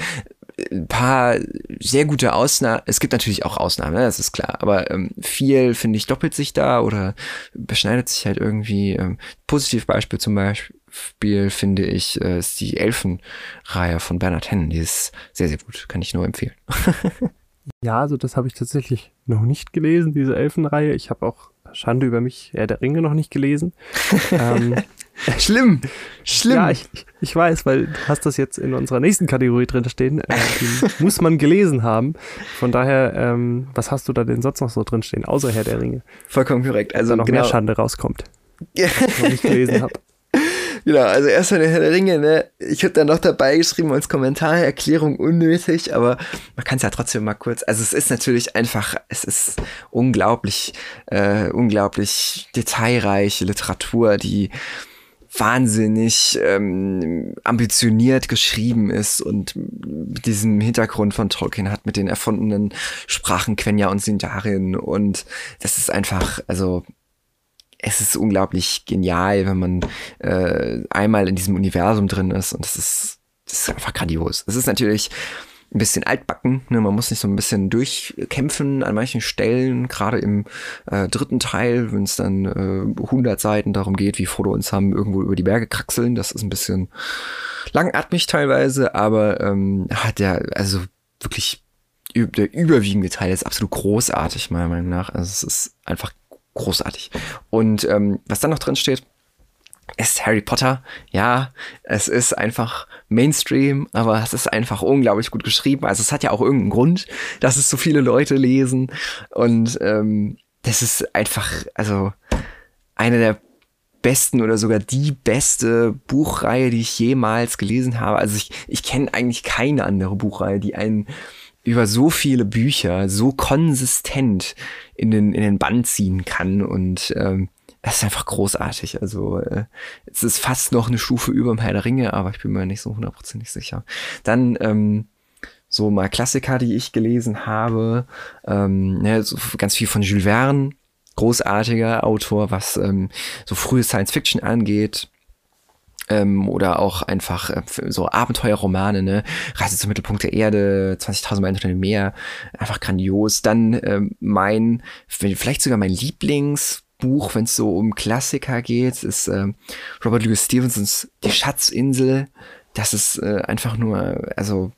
Ein paar sehr gute Ausnahmen, es gibt natürlich auch Ausnahmen, ne, das ist klar, aber ähm, viel, finde ich, doppelt sich da oder beschneidet sich halt irgendwie. Ähm, Positivbeispiel zum Beispiel, finde ich, äh, ist die Elfenreihe von Bernhard Hennen. Die ist sehr, sehr gut, kann ich nur empfehlen. ja, also das habe ich tatsächlich noch nicht gelesen, diese Elfenreihe. Ich habe auch Schande über mich, Herr der Ringe noch nicht gelesen. ähm, Schlimm, schlimm. Ja, ich, ich weiß, weil du hast das jetzt in unserer nächsten Kategorie drin stehen. Äh, muss man gelesen haben. Von daher, ähm, was hast du da denn sonst noch so drin stehen, außer Herr der Ringe? Vollkommen korrekt. Also noch genau. mehr Schande rauskommt. Noch nicht gelesen habe. Genau, also erstmal der Herr der Ringe, ne? Ich habe da noch dabei geschrieben als Kommentar, Erklärung unnötig, aber man kann es ja trotzdem mal kurz. Also es ist natürlich einfach, es ist unglaublich, äh, unglaublich detailreiche Literatur, die wahnsinnig ähm, ambitioniert geschrieben ist und mit diesem Hintergrund von Tolkien hat, mit den erfundenen Sprachen Quenya und Sindarin und das ist einfach, also es ist unglaublich genial, wenn man äh, einmal in diesem Universum drin ist und das ist, das ist einfach grandios. Es ist natürlich ein bisschen altbacken. Ne? Man muss sich so ein bisschen durchkämpfen an manchen Stellen, gerade im äh, dritten Teil, wenn es dann äh, 100 Seiten darum geht, wie Frodo und Sam irgendwo über die Berge kraxeln. Das ist ein bisschen langatmig teilweise, aber ähm, hat ja also wirklich der überwiegende Teil ist absolut großartig, meiner Meinung nach. Also es ist einfach großartig. Und ähm, was dann noch drin steht, ist Harry Potter. Ja, es ist einfach Mainstream, aber es ist einfach unglaublich gut geschrieben. Also es hat ja auch irgendeinen Grund, dass es so viele Leute lesen. Und ähm, das ist einfach, also eine der besten oder sogar die beste Buchreihe, die ich jemals gelesen habe. Also ich, ich kenne eigentlich keine andere Buchreihe, die einen über so viele Bücher so konsistent in den, in den Bann ziehen kann. Und ähm, das ist einfach großartig. Also äh, es ist fast noch eine Stufe über dem Herr der Ringe, aber ich bin mir nicht so hundertprozentig sicher. Dann ähm, so mal Klassiker, die ich gelesen habe. Ähm, ne, so ganz viel von Jules Verne, großartiger Autor, was ähm, so frühe Science Fiction angeht. Ähm, oder auch einfach äh, so Abenteuerromane, ne? Reise zum Mittelpunkt der Erde, 20.000 Meilen unter dem Meer, einfach grandios. Dann ähm, mein, vielleicht sogar mein Lieblingsbuch, wenn es so um Klassiker geht, ist äh, Robert Louis Stevensons Die Schatzinsel. Das ist äh, einfach nur, also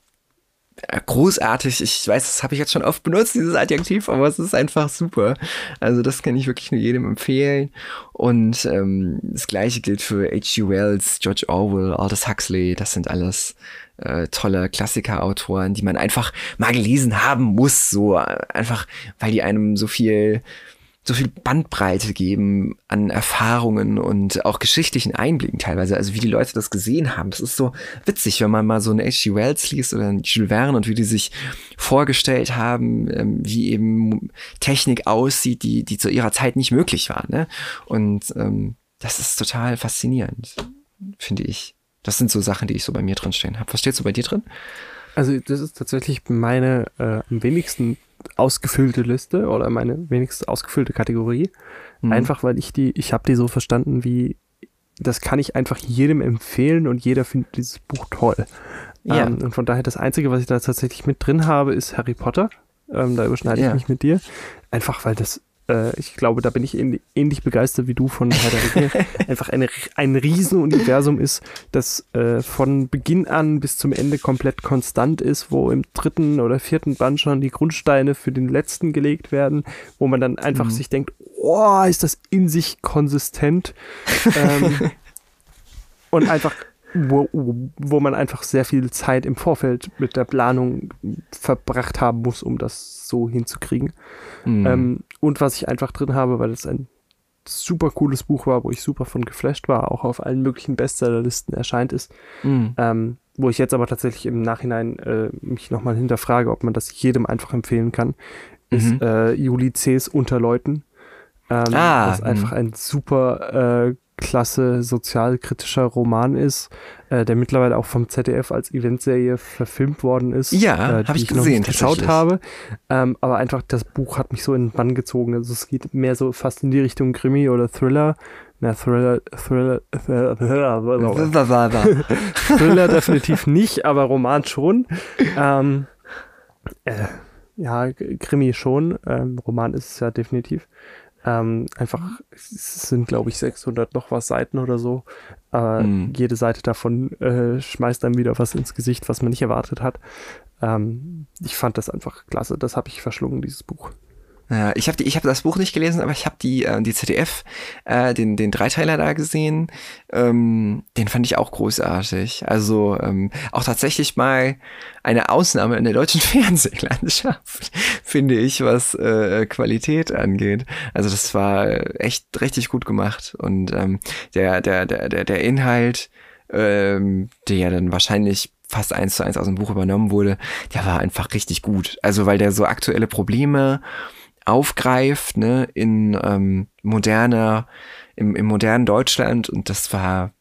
großartig. Ich weiß, das habe ich jetzt schon oft benutzt, dieses Adjektiv, aber es ist einfach super. Also das kann ich wirklich nur jedem empfehlen. Und ähm, das gleiche gilt für H.G. Wells, George Orwell, Aldous Huxley. Das sind alles äh, tolle Klassikerautoren, die man einfach mal gelesen haben muss. So einfach, weil die einem so viel so viel Bandbreite geben an Erfahrungen und auch geschichtlichen Einblicken teilweise, also wie die Leute das gesehen haben. Das ist so witzig, wenn man mal so einen H.G. Wells liest oder einen Jules Verne und wie die sich vorgestellt haben, ähm, wie eben Technik aussieht, die, die zu ihrer Zeit nicht möglich war. Ne? Und ähm, das ist total faszinierend, finde ich. Das sind so Sachen, die ich so bei mir drin stehen habe. Was steht so bei dir drin? Also das ist tatsächlich meine äh, am wenigsten ausgefüllte Liste oder meine wenigstens ausgefüllte Kategorie. Mhm. Einfach weil ich die, ich habe die so verstanden wie, das kann ich einfach jedem empfehlen und jeder findet dieses Buch toll. Ja. Ähm, und von daher das Einzige, was ich da tatsächlich mit drin habe, ist Harry Potter. Ähm, da überschneide ja. ich mich mit dir. Einfach weil das äh, ich glaube, da bin ich ähnlich, begeistert wie du von Herr der Ringe, einfach eine, ein Riesenuniversum ist, das äh, von Beginn an bis zum Ende komplett konstant ist, wo im dritten oder vierten Band schon die Grundsteine für den letzten gelegt werden, wo man dann einfach mhm. sich denkt, oh, ist das in sich konsistent ähm, und einfach wo, wo man einfach sehr viel Zeit im Vorfeld mit der Planung verbracht haben muss, um das so hinzukriegen. Mhm. Ähm, und was ich einfach drin habe, weil es ein super cooles Buch war, wo ich super von geflasht war, auch auf allen möglichen Bestsellerlisten erscheint ist. Mhm. Ähm, wo ich jetzt aber tatsächlich im Nachhinein äh, mich nochmal hinterfrage, ob man das jedem einfach empfehlen kann, ist mhm. äh, Juli C.'s Unterleuten. Ähm, ah, das einfach ein super äh, klasse sozialkritischer Roman ist, äh, der mittlerweile auch vom ZDF als Eventserie verfilmt worden ist. Ja, äh, habe ich, ich gesehen, geschaut habe. Ähm, aber einfach das Buch hat mich so in den Bann gezogen. Also es geht mehr so fast in die Richtung Krimi oder Thriller. Na, Thriller, Thriller, Thriller, Thriller, Thriller definitiv nicht, aber Roman schon. Ähm, äh, ja, Krimi schon. Ähm, Roman ist es ja definitiv. Ähm, einfach, es sind glaube ich 600 noch was Seiten oder so. Äh, mhm. Jede Seite davon äh, schmeißt dann wieder was ins Gesicht, was man nicht erwartet hat. Ähm, ich fand das einfach klasse. Das habe ich verschlungen, dieses Buch. Ja, ich habe ich hab das Buch nicht gelesen, aber ich habe die äh, die ZDF äh, den den Dreiteiler da gesehen. Ähm, den fand ich auch großartig. Also ähm, auch tatsächlich mal eine Ausnahme in der deutschen Fernsehlandschaft, finde ich, was äh, Qualität angeht. Also das war echt richtig gut gemacht und ähm, der der der der der Inhalt, ähm, der ja dann wahrscheinlich fast eins zu eins aus dem Buch übernommen wurde, der war einfach richtig gut. Also weil der so aktuelle Probleme aufgreift, ne, in ähm, moderner, im, im modernen Deutschland und das war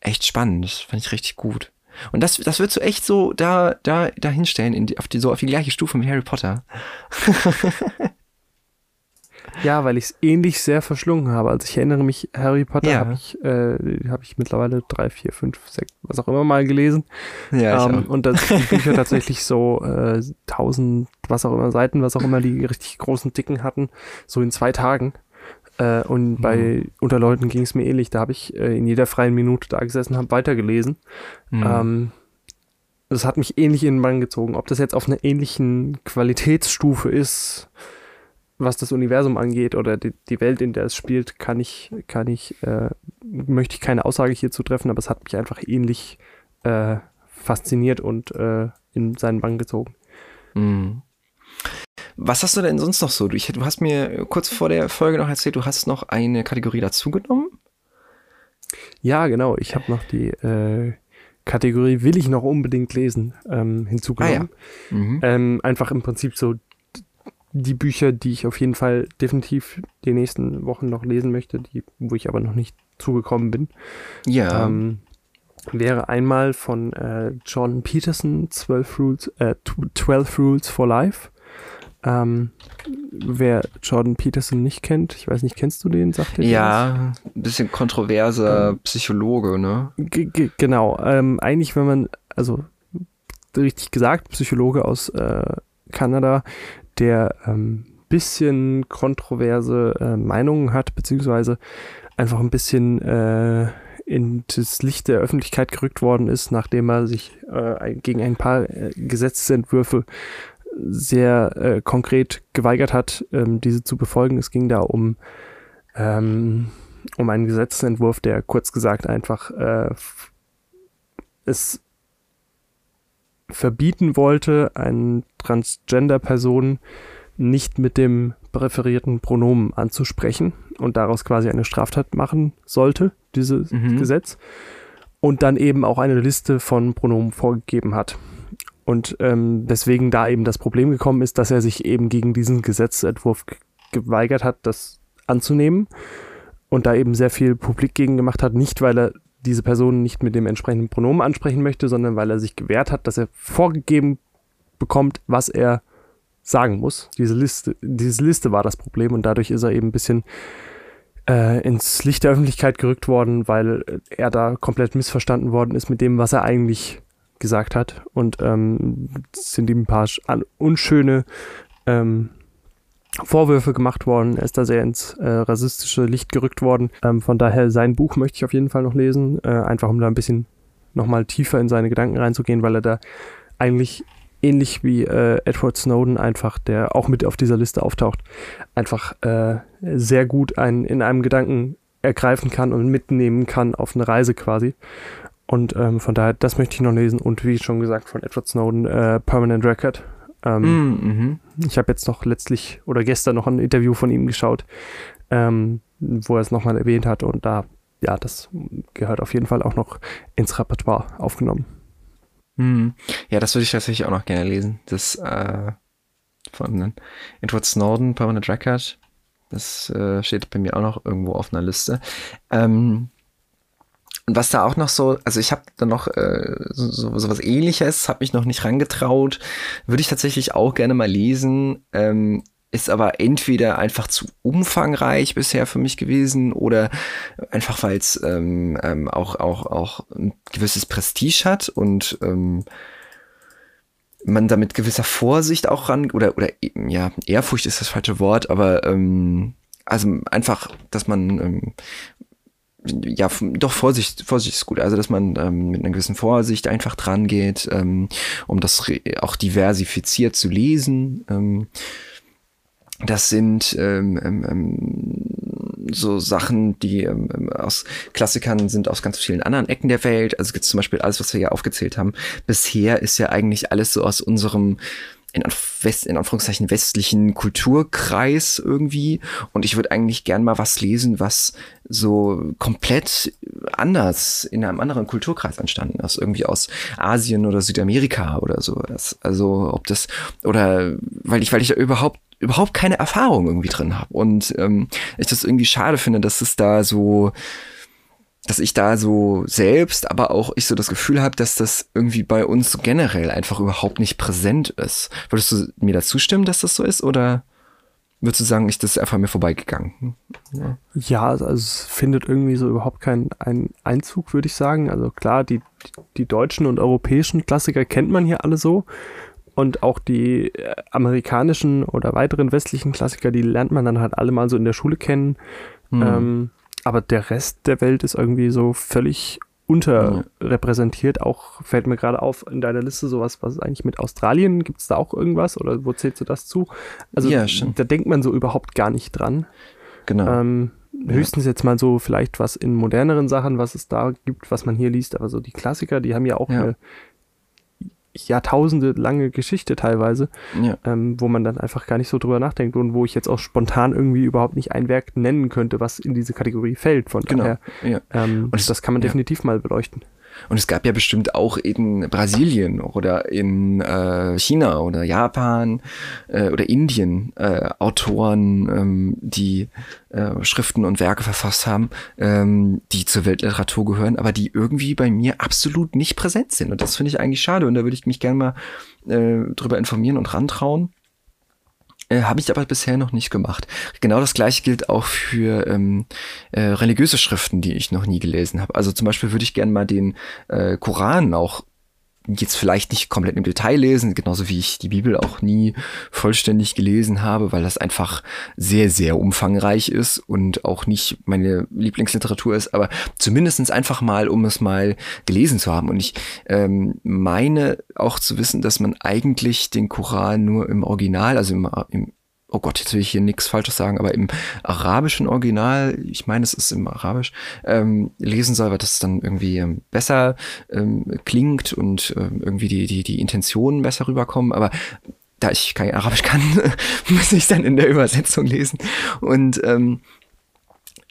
echt spannend. Das fand ich richtig gut. Und das, das wird so echt so da, da, da hinstellen, in die, auf die, so auf die gleiche Stufe mit Harry Potter. Ja, weil ich es ähnlich sehr verschlungen habe. Also ich erinnere mich, Harry Potter ja. habe ich, äh, hab ich mittlerweile drei, vier, fünf, sechs, was auch immer mal gelesen. Ja, ähm, und das die Bücher tatsächlich so äh, tausend, was auch immer, Seiten, was auch immer die richtig großen Dicken hatten, so in zwei Tagen. Äh, und mhm. bei unter Leuten ging es mir ähnlich. Da habe ich äh, in jeder freien Minute da gesessen, habe weitergelesen. Mhm. Ähm, das hat mich ähnlich in den Bann gezogen. Ob das jetzt auf einer ähnlichen Qualitätsstufe ist, was das Universum angeht oder die, die Welt, in der es spielt, kann ich, kann ich, äh, möchte ich keine Aussage hierzu treffen, aber es hat mich einfach ähnlich äh, fasziniert und äh, in seinen Bann gezogen. Mhm. Was hast du denn sonst noch so? Du, ich, du hast mir kurz vor der Folge noch erzählt, du hast noch eine Kategorie dazugenommen. Ja, genau. Ich habe noch die äh, Kategorie Will ich noch unbedingt lesen ähm, hinzugenommen. Ah, ja. mhm. ähm, einfach im Prinzip so die Bücher, die ich auf jeden Fall definitiv die nächsten Wochen noch lesen möchte, die, wo ich aber noch nicht zugekommen bin. Ja. Ähm, wäre einmal von äh, Jordan Peterson 12 Rules, äh, 12 Rules for Life. Ähm, wer Jordan Peterson nicht kennt, ich weiß nicht, kennst du den? Sagt ja, ein bisschen kontroverser ähm, Psychologe, ne? Genau. Ähm, eigentlich, wenn man, also richtig gesagt, Psychologe aus äh, Kanada, der ein ähm, bisschen kontroverse äh, Meinungen hat, beziehungsweise einfach ein bisschen äh, in das Licht der Öffentlichkeit gerückt worden ist, nachdem er sich äh, gegen ein paar äh, Gesetzesentwürfe sehr äh, konkret geweigert hat, ähm, diese zu befolgen. Es ging da um, ähm, um einen Gesetzentwurf, der kurz gesagt einfach äh, es verbieten wollte, einen Transgender-Personen nicht mit dem präferierten Pronomen anzusprechen und daraus quasi eine Straftat machen sollte, dieses mhm. Gesetz. Und dann eben auch eine Liste von Pronomen vorgegeben hat. Und ähm, deswegen da eben das Problem gekommen ist, dass er sich eben gegen diesen Gesetzentwurf geweigert hat, das anzunehmen und da eben sehr viel Publik gegen gemacht hat, nicht weil er diese Person nicht mit dem entsprechenden Pronomen ansprechen möchte, sondern weil er sich gewehrt hat, dass er vorgegeben bekommt, was er sagen muss. Diese Liste, diese Liste war das Problem und dadurch ist er eben ein bisschen äh, ins Licht der Öffentlichkeit gerückt worden, weil er da komplett missverstanden worden ist mit dem, was er eigentlich gesagt hat. Und ähm, sind ihm ein paar unschöne ähm, Vorwürfe gemacht worden. Er ist da sehr ins äh, rassistische Licht gerückt worden. Ähm, von daher sein Buch möchte ich auf jeden Fall noch lesen, äh, einfach um da ein bisschen nochmal tiefer in seine Gedanken reinzugehen, weil er da eigentlich ähnlich wie äh, Edward Snowden einfach, der auch mit auf dieser Liste auftaucht, einfach äh, sehr gut einen in einem Gedanken ergreifen kann und mitnehmen kann auf eine Reise quasi. Und ähm, von daher, das möchte ich noch lesen. Und wie schon gesagt, von Edward Snowden, äh, Permanent Record. Ähm, mm, -hmm. Ich habe jetzt noch letztlich oder gestern noch ein Interview von ihm geschaut, ähm, wo er es nochmal erwähnt hat. Und da, ja, das gehört auf jeden Fall auch noch ins Repertoire aufgenommen. Hm. Ja, das würde ich tatsächlich auch noch gerne lesen. Das äh, von Edward Snowden, Permanent Record. Das äh, steht bei mir auch noch irgendwo auf einer Liste. Ähm, und was da auch noch so, also ich habe da noch äh, so, so, was ähnliches, habe mich noch nicht rangetraut, würde ich tatsächlich auch gerne mal lesen. Ähm, ist aber entweder einfach zu umfangreich bisher für mich gewesen oder einfach weil es ähm, ähm, auch auch auch ein gewisses Prestige hat und ähm, man damit gewisser Vorsicht auch ran oder oder ja Ehrfurcht ist das falsche Wort, aber ähm, also einfach, dass man ähm, ja, doch Vorsicht, Vorsicht ist gut. Also, dass man ähm, mit einer gewissen Vorsicht einfach dran geht, ähm, um das auch diversifiziert zu lesen. Ähm, das sind ähm, ähm, ähm, so Sachen, die ähm, ähm, aus Klassikern sind aus ganz vielen anderen Ecken der Welt. Also jetzt zum Beispiel alles, was wir ja aufgezählt haben. Bisher ist ja eigentlich alles so aus unserem in, West, in Anführungszeichen westlichen Kulturkreis irgendwie. Und ich würde eigentlich gern mal was lesen, was so komplett anders in einem anderen Kulturkreis entstanden ist. Irgendwie aus Asien oder Südamerika oder so. Also ob das, oder weil ich, weil ich da überhaupt überhaupt keine Erfahrung irgendwie drin habe. Und ähm, ich das irgendwie schade finde, dass es da so, dass ich da so selbst, aber auch ich so das Gefühl habe, dass das irgendwie bei uns generell einfach überhaupt nicht präsent ist. Würdest du mir dazu stimmen, dass das so ist? Oder würdest du sagen, ich das ist einfach mir vorbeigegangen? Ja, ja also es findet irgendwie so überhaupt keinen Einzug, würde ich sagen. Also klar, die, die deutschen und europäischen Klassiker kennt man hier alle so. Und auch die äh, amerikanischen oder weiteren westlichen Klassiker, die lernt man dann halt alle mal so in der Schule kennen. Mhm. Ähm, aber der Rest der Welt ist irgendwie so völlig unterrepräsentiert. Auch fällt mir gerade auf in deiner Liste sowas, was ist eigentlich mit Australien? Gibt es da auch irgendwas oder wo zählst du das zu? Also Ja, da denkt man so überhaupt gar nicht dran. Genau. Ähm, höchstens jetzt mal so vielleicht was in moderneren Sachen, was es da gibt, was man hier liest, aber so die Klassiker, die haben ja auch Ja. eine Jahrtausende lange Geschichte teilweise, ja. ähm, wo man dann einfach gar nicht so drüber nachdenkt und wo ich jetzt auch spontan irgendwie überhaupt nicht ein Werk nennen könnte, was in diese Kategorie fällt. Von Genau. daher, Ja. ähm, Und es- das kann man definitiv mal beleuchten. Und es gab ja bestimmt auch in Brasilien oder in äh, China oder Japan äh, oder Indien äh, Autoren, ähm, die äh, Schriften und Werke verfasst haben, ähm, die zur Weltliteratur gehören, aber die irgendwie bei mir absolut nicht präsent sind. Und das finde ich eigentlich schade. Und da würde ich mich gerne mal äh, drüber informieren und rantrauen. Äh, Habe ich aber bisher noch nicht gemacht. Genau das gleiche gilt auch für ähm, äh, religiöse Schriften, die ich noch nie gelesen habe. Also zum Beispiel würde ich gerne mal den äh, Koran auch jetzt vielleicht nicht komplett im Detail lesen, genauso wie ich die Bibel auch nie vollständig gelesen habe, weil das einfach sehr, sehr umfangreich ist und auch nicht meine Lieblingsliteratur ist, aber zumindestens einfach mal, um es mal gelesen zu haben. Und ich ähm, meine auch zu wissen, dass man eigentlich den Koran nur im Original, also im, im oh Gott, jetzt will ich hier nichts Falsches sagen, aber im arabischen Original, ich meine, es ist im Arabisch, ähm, lesen soll, weil das dann irgendwie ähm, besser ähm, klingt und ähm, irgendwie die, die, die Intentionen besser rüberkommen. Aber da ich kein Arabisch kann, muss ich dann in der Übersetzung lesen. Und ähm,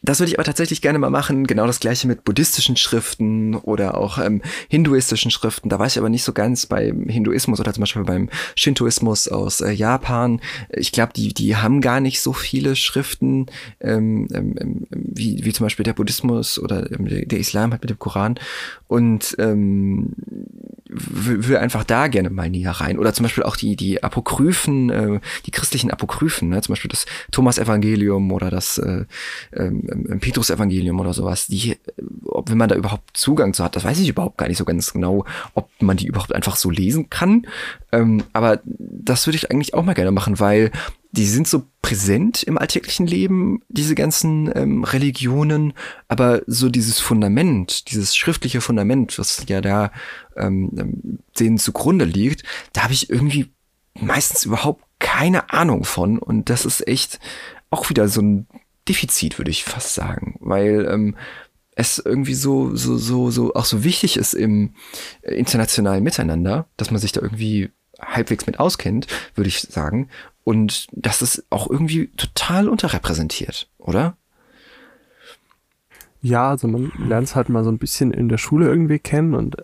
das würde ich aber tatsächlich gerne mal machen. Genau das gleiche mit buddhistischen Schriften oder auch ähm, hinduistischen Schriften. Da weiß ich aber nicht so ganz beim Hinduismus oder zum Beispiel beim Shintoismus aus äh, Japan. Ich glaube, die, die haben gar nicht so viele Schriften ähm, ähm, ähm, wie, wie zum Beispiel der Buddhismus oder ähm, der, der Islam hat mit dem Koran. Und ähm, will will einfach da gerne mal näher rein. Oder zum Beispiel auch die, die Apokryphen, äh, die christlichen Apokryphen, ne? zum Beispiel das Thomas-Evangelium oder das äh, ähm, ähm, Petrus-Evangelium oder sowas, die, äh, ob wenn man da überhaupt Zugang zu hat, das weiß ich überhaupt gar nicht so ganz genau, ob man die überhaupt einfach so lesen kann. Ähm, aber das würde ich eigentlich auch mal gerne machen, weil die sind so präsent im alltäglichen Leben, diese ganzen ähm, Religionen, aber so dieses Fundament, dieses schriftliche Fundament, was ja da ähm, ähm, denen zugrunde liegt, da habe ich irgendwie meistens überhaupt keine Ahnung von und das ist echt auch wieder so ein Defizit, würde ich fast sagen, weil ähm, es irgendwie so, so, so, so auch so wichtig ist im äh, internationalen Miteinander, dass man sich da irgendwie halbwegs mit auskennt, würde ich sagen. Und das ist auch irgendwie total unterrepräsentiert, oder? Ja, also man lernt es halt mal so ein bisschen in der Schule irgendwie kennen und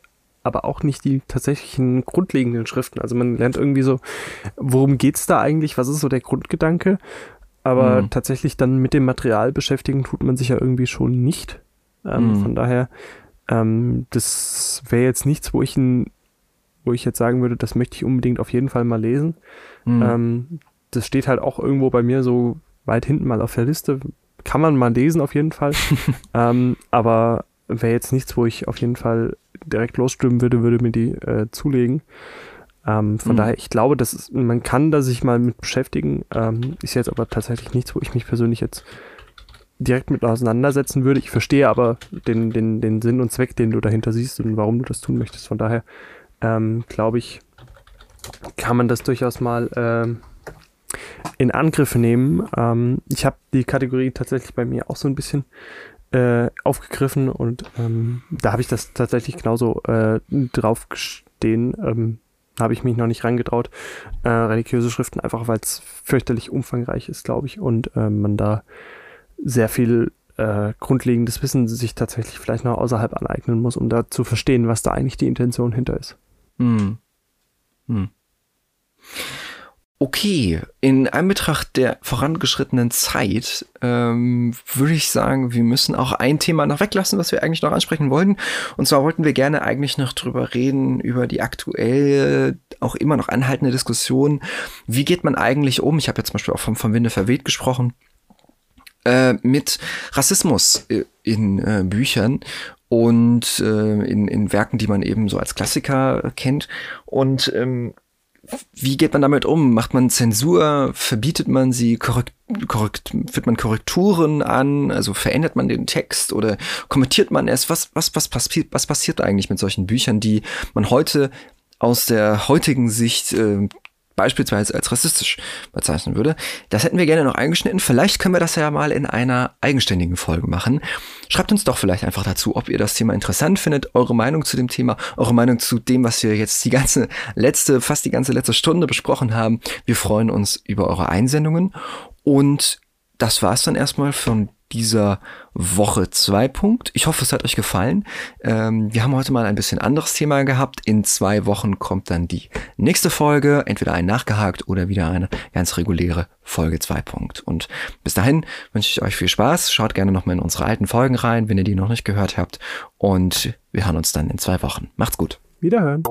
aber auch nicht die tatsächlichen grundlegenden Schriften. Also man lernt irgendwie so, worum geht's da eigentlich, was ist so der Grundgedanke, aber Mhm. tatsächlich dann mit dem Material beschäftigen tut man sich ja irgendwie schon nicht. Ähm, Mhm. Von daher, ähm, das wäre jetzt nichts, wo ich ein, wo ich jetzt sagen würde, das möchte ich unbedingt auf jeden Fall mal lesen. Mhm. Ähm, das steht halt auch irgendwo bei mir so weit hinten mal auf der Liste. Kann man mal lesen auf jeden Fall. ähm, aber wäre jetzt nichts, wo ich auf jeden Fall direkt losstürmen würde, würde mir die äh, zulegen. Ähm, von Mhm. daher, ich glaube, das ist, man kann da sich mal mit beschäftigen. Ähm, ist jetzt aber tatsächlich nichts, wo ich mich persönlich jetzt direkt mit auseinandersetzen würde. Ich verstehe aber den, den, den Sinn und Zweck, den du dahinter siehst und warum du das tun möchtest. Von daher ähm, glaube ich, kann man das durchaus mal ähm, in Angriff nehmen. Ähm, ich habe die Kategorie tatsächlich bei mir auch so ein bisschen äh, aufgegriffen und ähm, da habe ich das tatsächlich genauso äh, drauf stehen. Ähm, habe ich mich noch nicht reingetraut. Äh, religiöse Schriften, einfach weil es fürchterlich umfangreich ist, glaube ich, und äh, man da sehr viel äh, grundlegendes Wissen sich tatsächlich vielleicht noch außerhalb aneignen muss, um da zu verstehen, was da eigentlich die Intention hinter ist. Hm. Hm. Okay, in Anbetracht der vorangeschrittenen Zeit ähm, würde ich sagen, wir müssen auch ein Thema noch weglassen, was wir eigentlich noch ansprechen wollten. Und zwar wollten wir gerne eigentlich noch drüber reden, über die aktuelle, auch immer noch anhaltende Diskussion. Wie geht man eigentlich um? Ich habe jetzt zum Beispiel auch vom, vom Winde verweht gesprochen äh, mit Rassismus äh, in äh, Büchern und äh, in, in Werken, die man eben so als Klassiker kennt. Und ähm, wie geht man damit um? Macht man Zensur? Verbietet man sie? Korrekt, korrekt, führt man Korrekturen an? Also verändert man den Text oder kommentiert man es? Was, was, was, passiert, was passiert eigentlich mit solchen Büchern, die man heute aus der heutigen Sicht äh, beispielsweise als rassistisch bezeichnen würde. Das hätten wir gerne noch eingeschnitten. Vielleicht können wir das ja mal in einer eigenständigen Folge machen. Schreibt uns doch vielleicht einfach dazu, ob ihr das Thema interessant findet, eure Meinung zu dem Thema, eure Meinung zu dem, was wir jetzt die ganze letzte, fast die ganze letzte Stunde besprochen haben. Wir freuen uns über eure Einsendungen und das war's dann erstmal von dieser Woche 2 Punkt. Ich hoffe, es hat euch gefallen. Ähm, wir haben heute mal ein bisschen anderes Thema gehabt. In zwei Wochen kommt dann die nächste Folge, entweder ein nachgehakt oder wieder eine ganz reguläre Folge 2 Punkt. Und bis dahin wünsche ich euch viel Spaß. Schaut gerne nochmal in unsere alten Folgen rein, wenn ihr die noch nicht gehört habt. Und wir hören uns dann in zwei Wochen. Macht's gut. Wiederhören.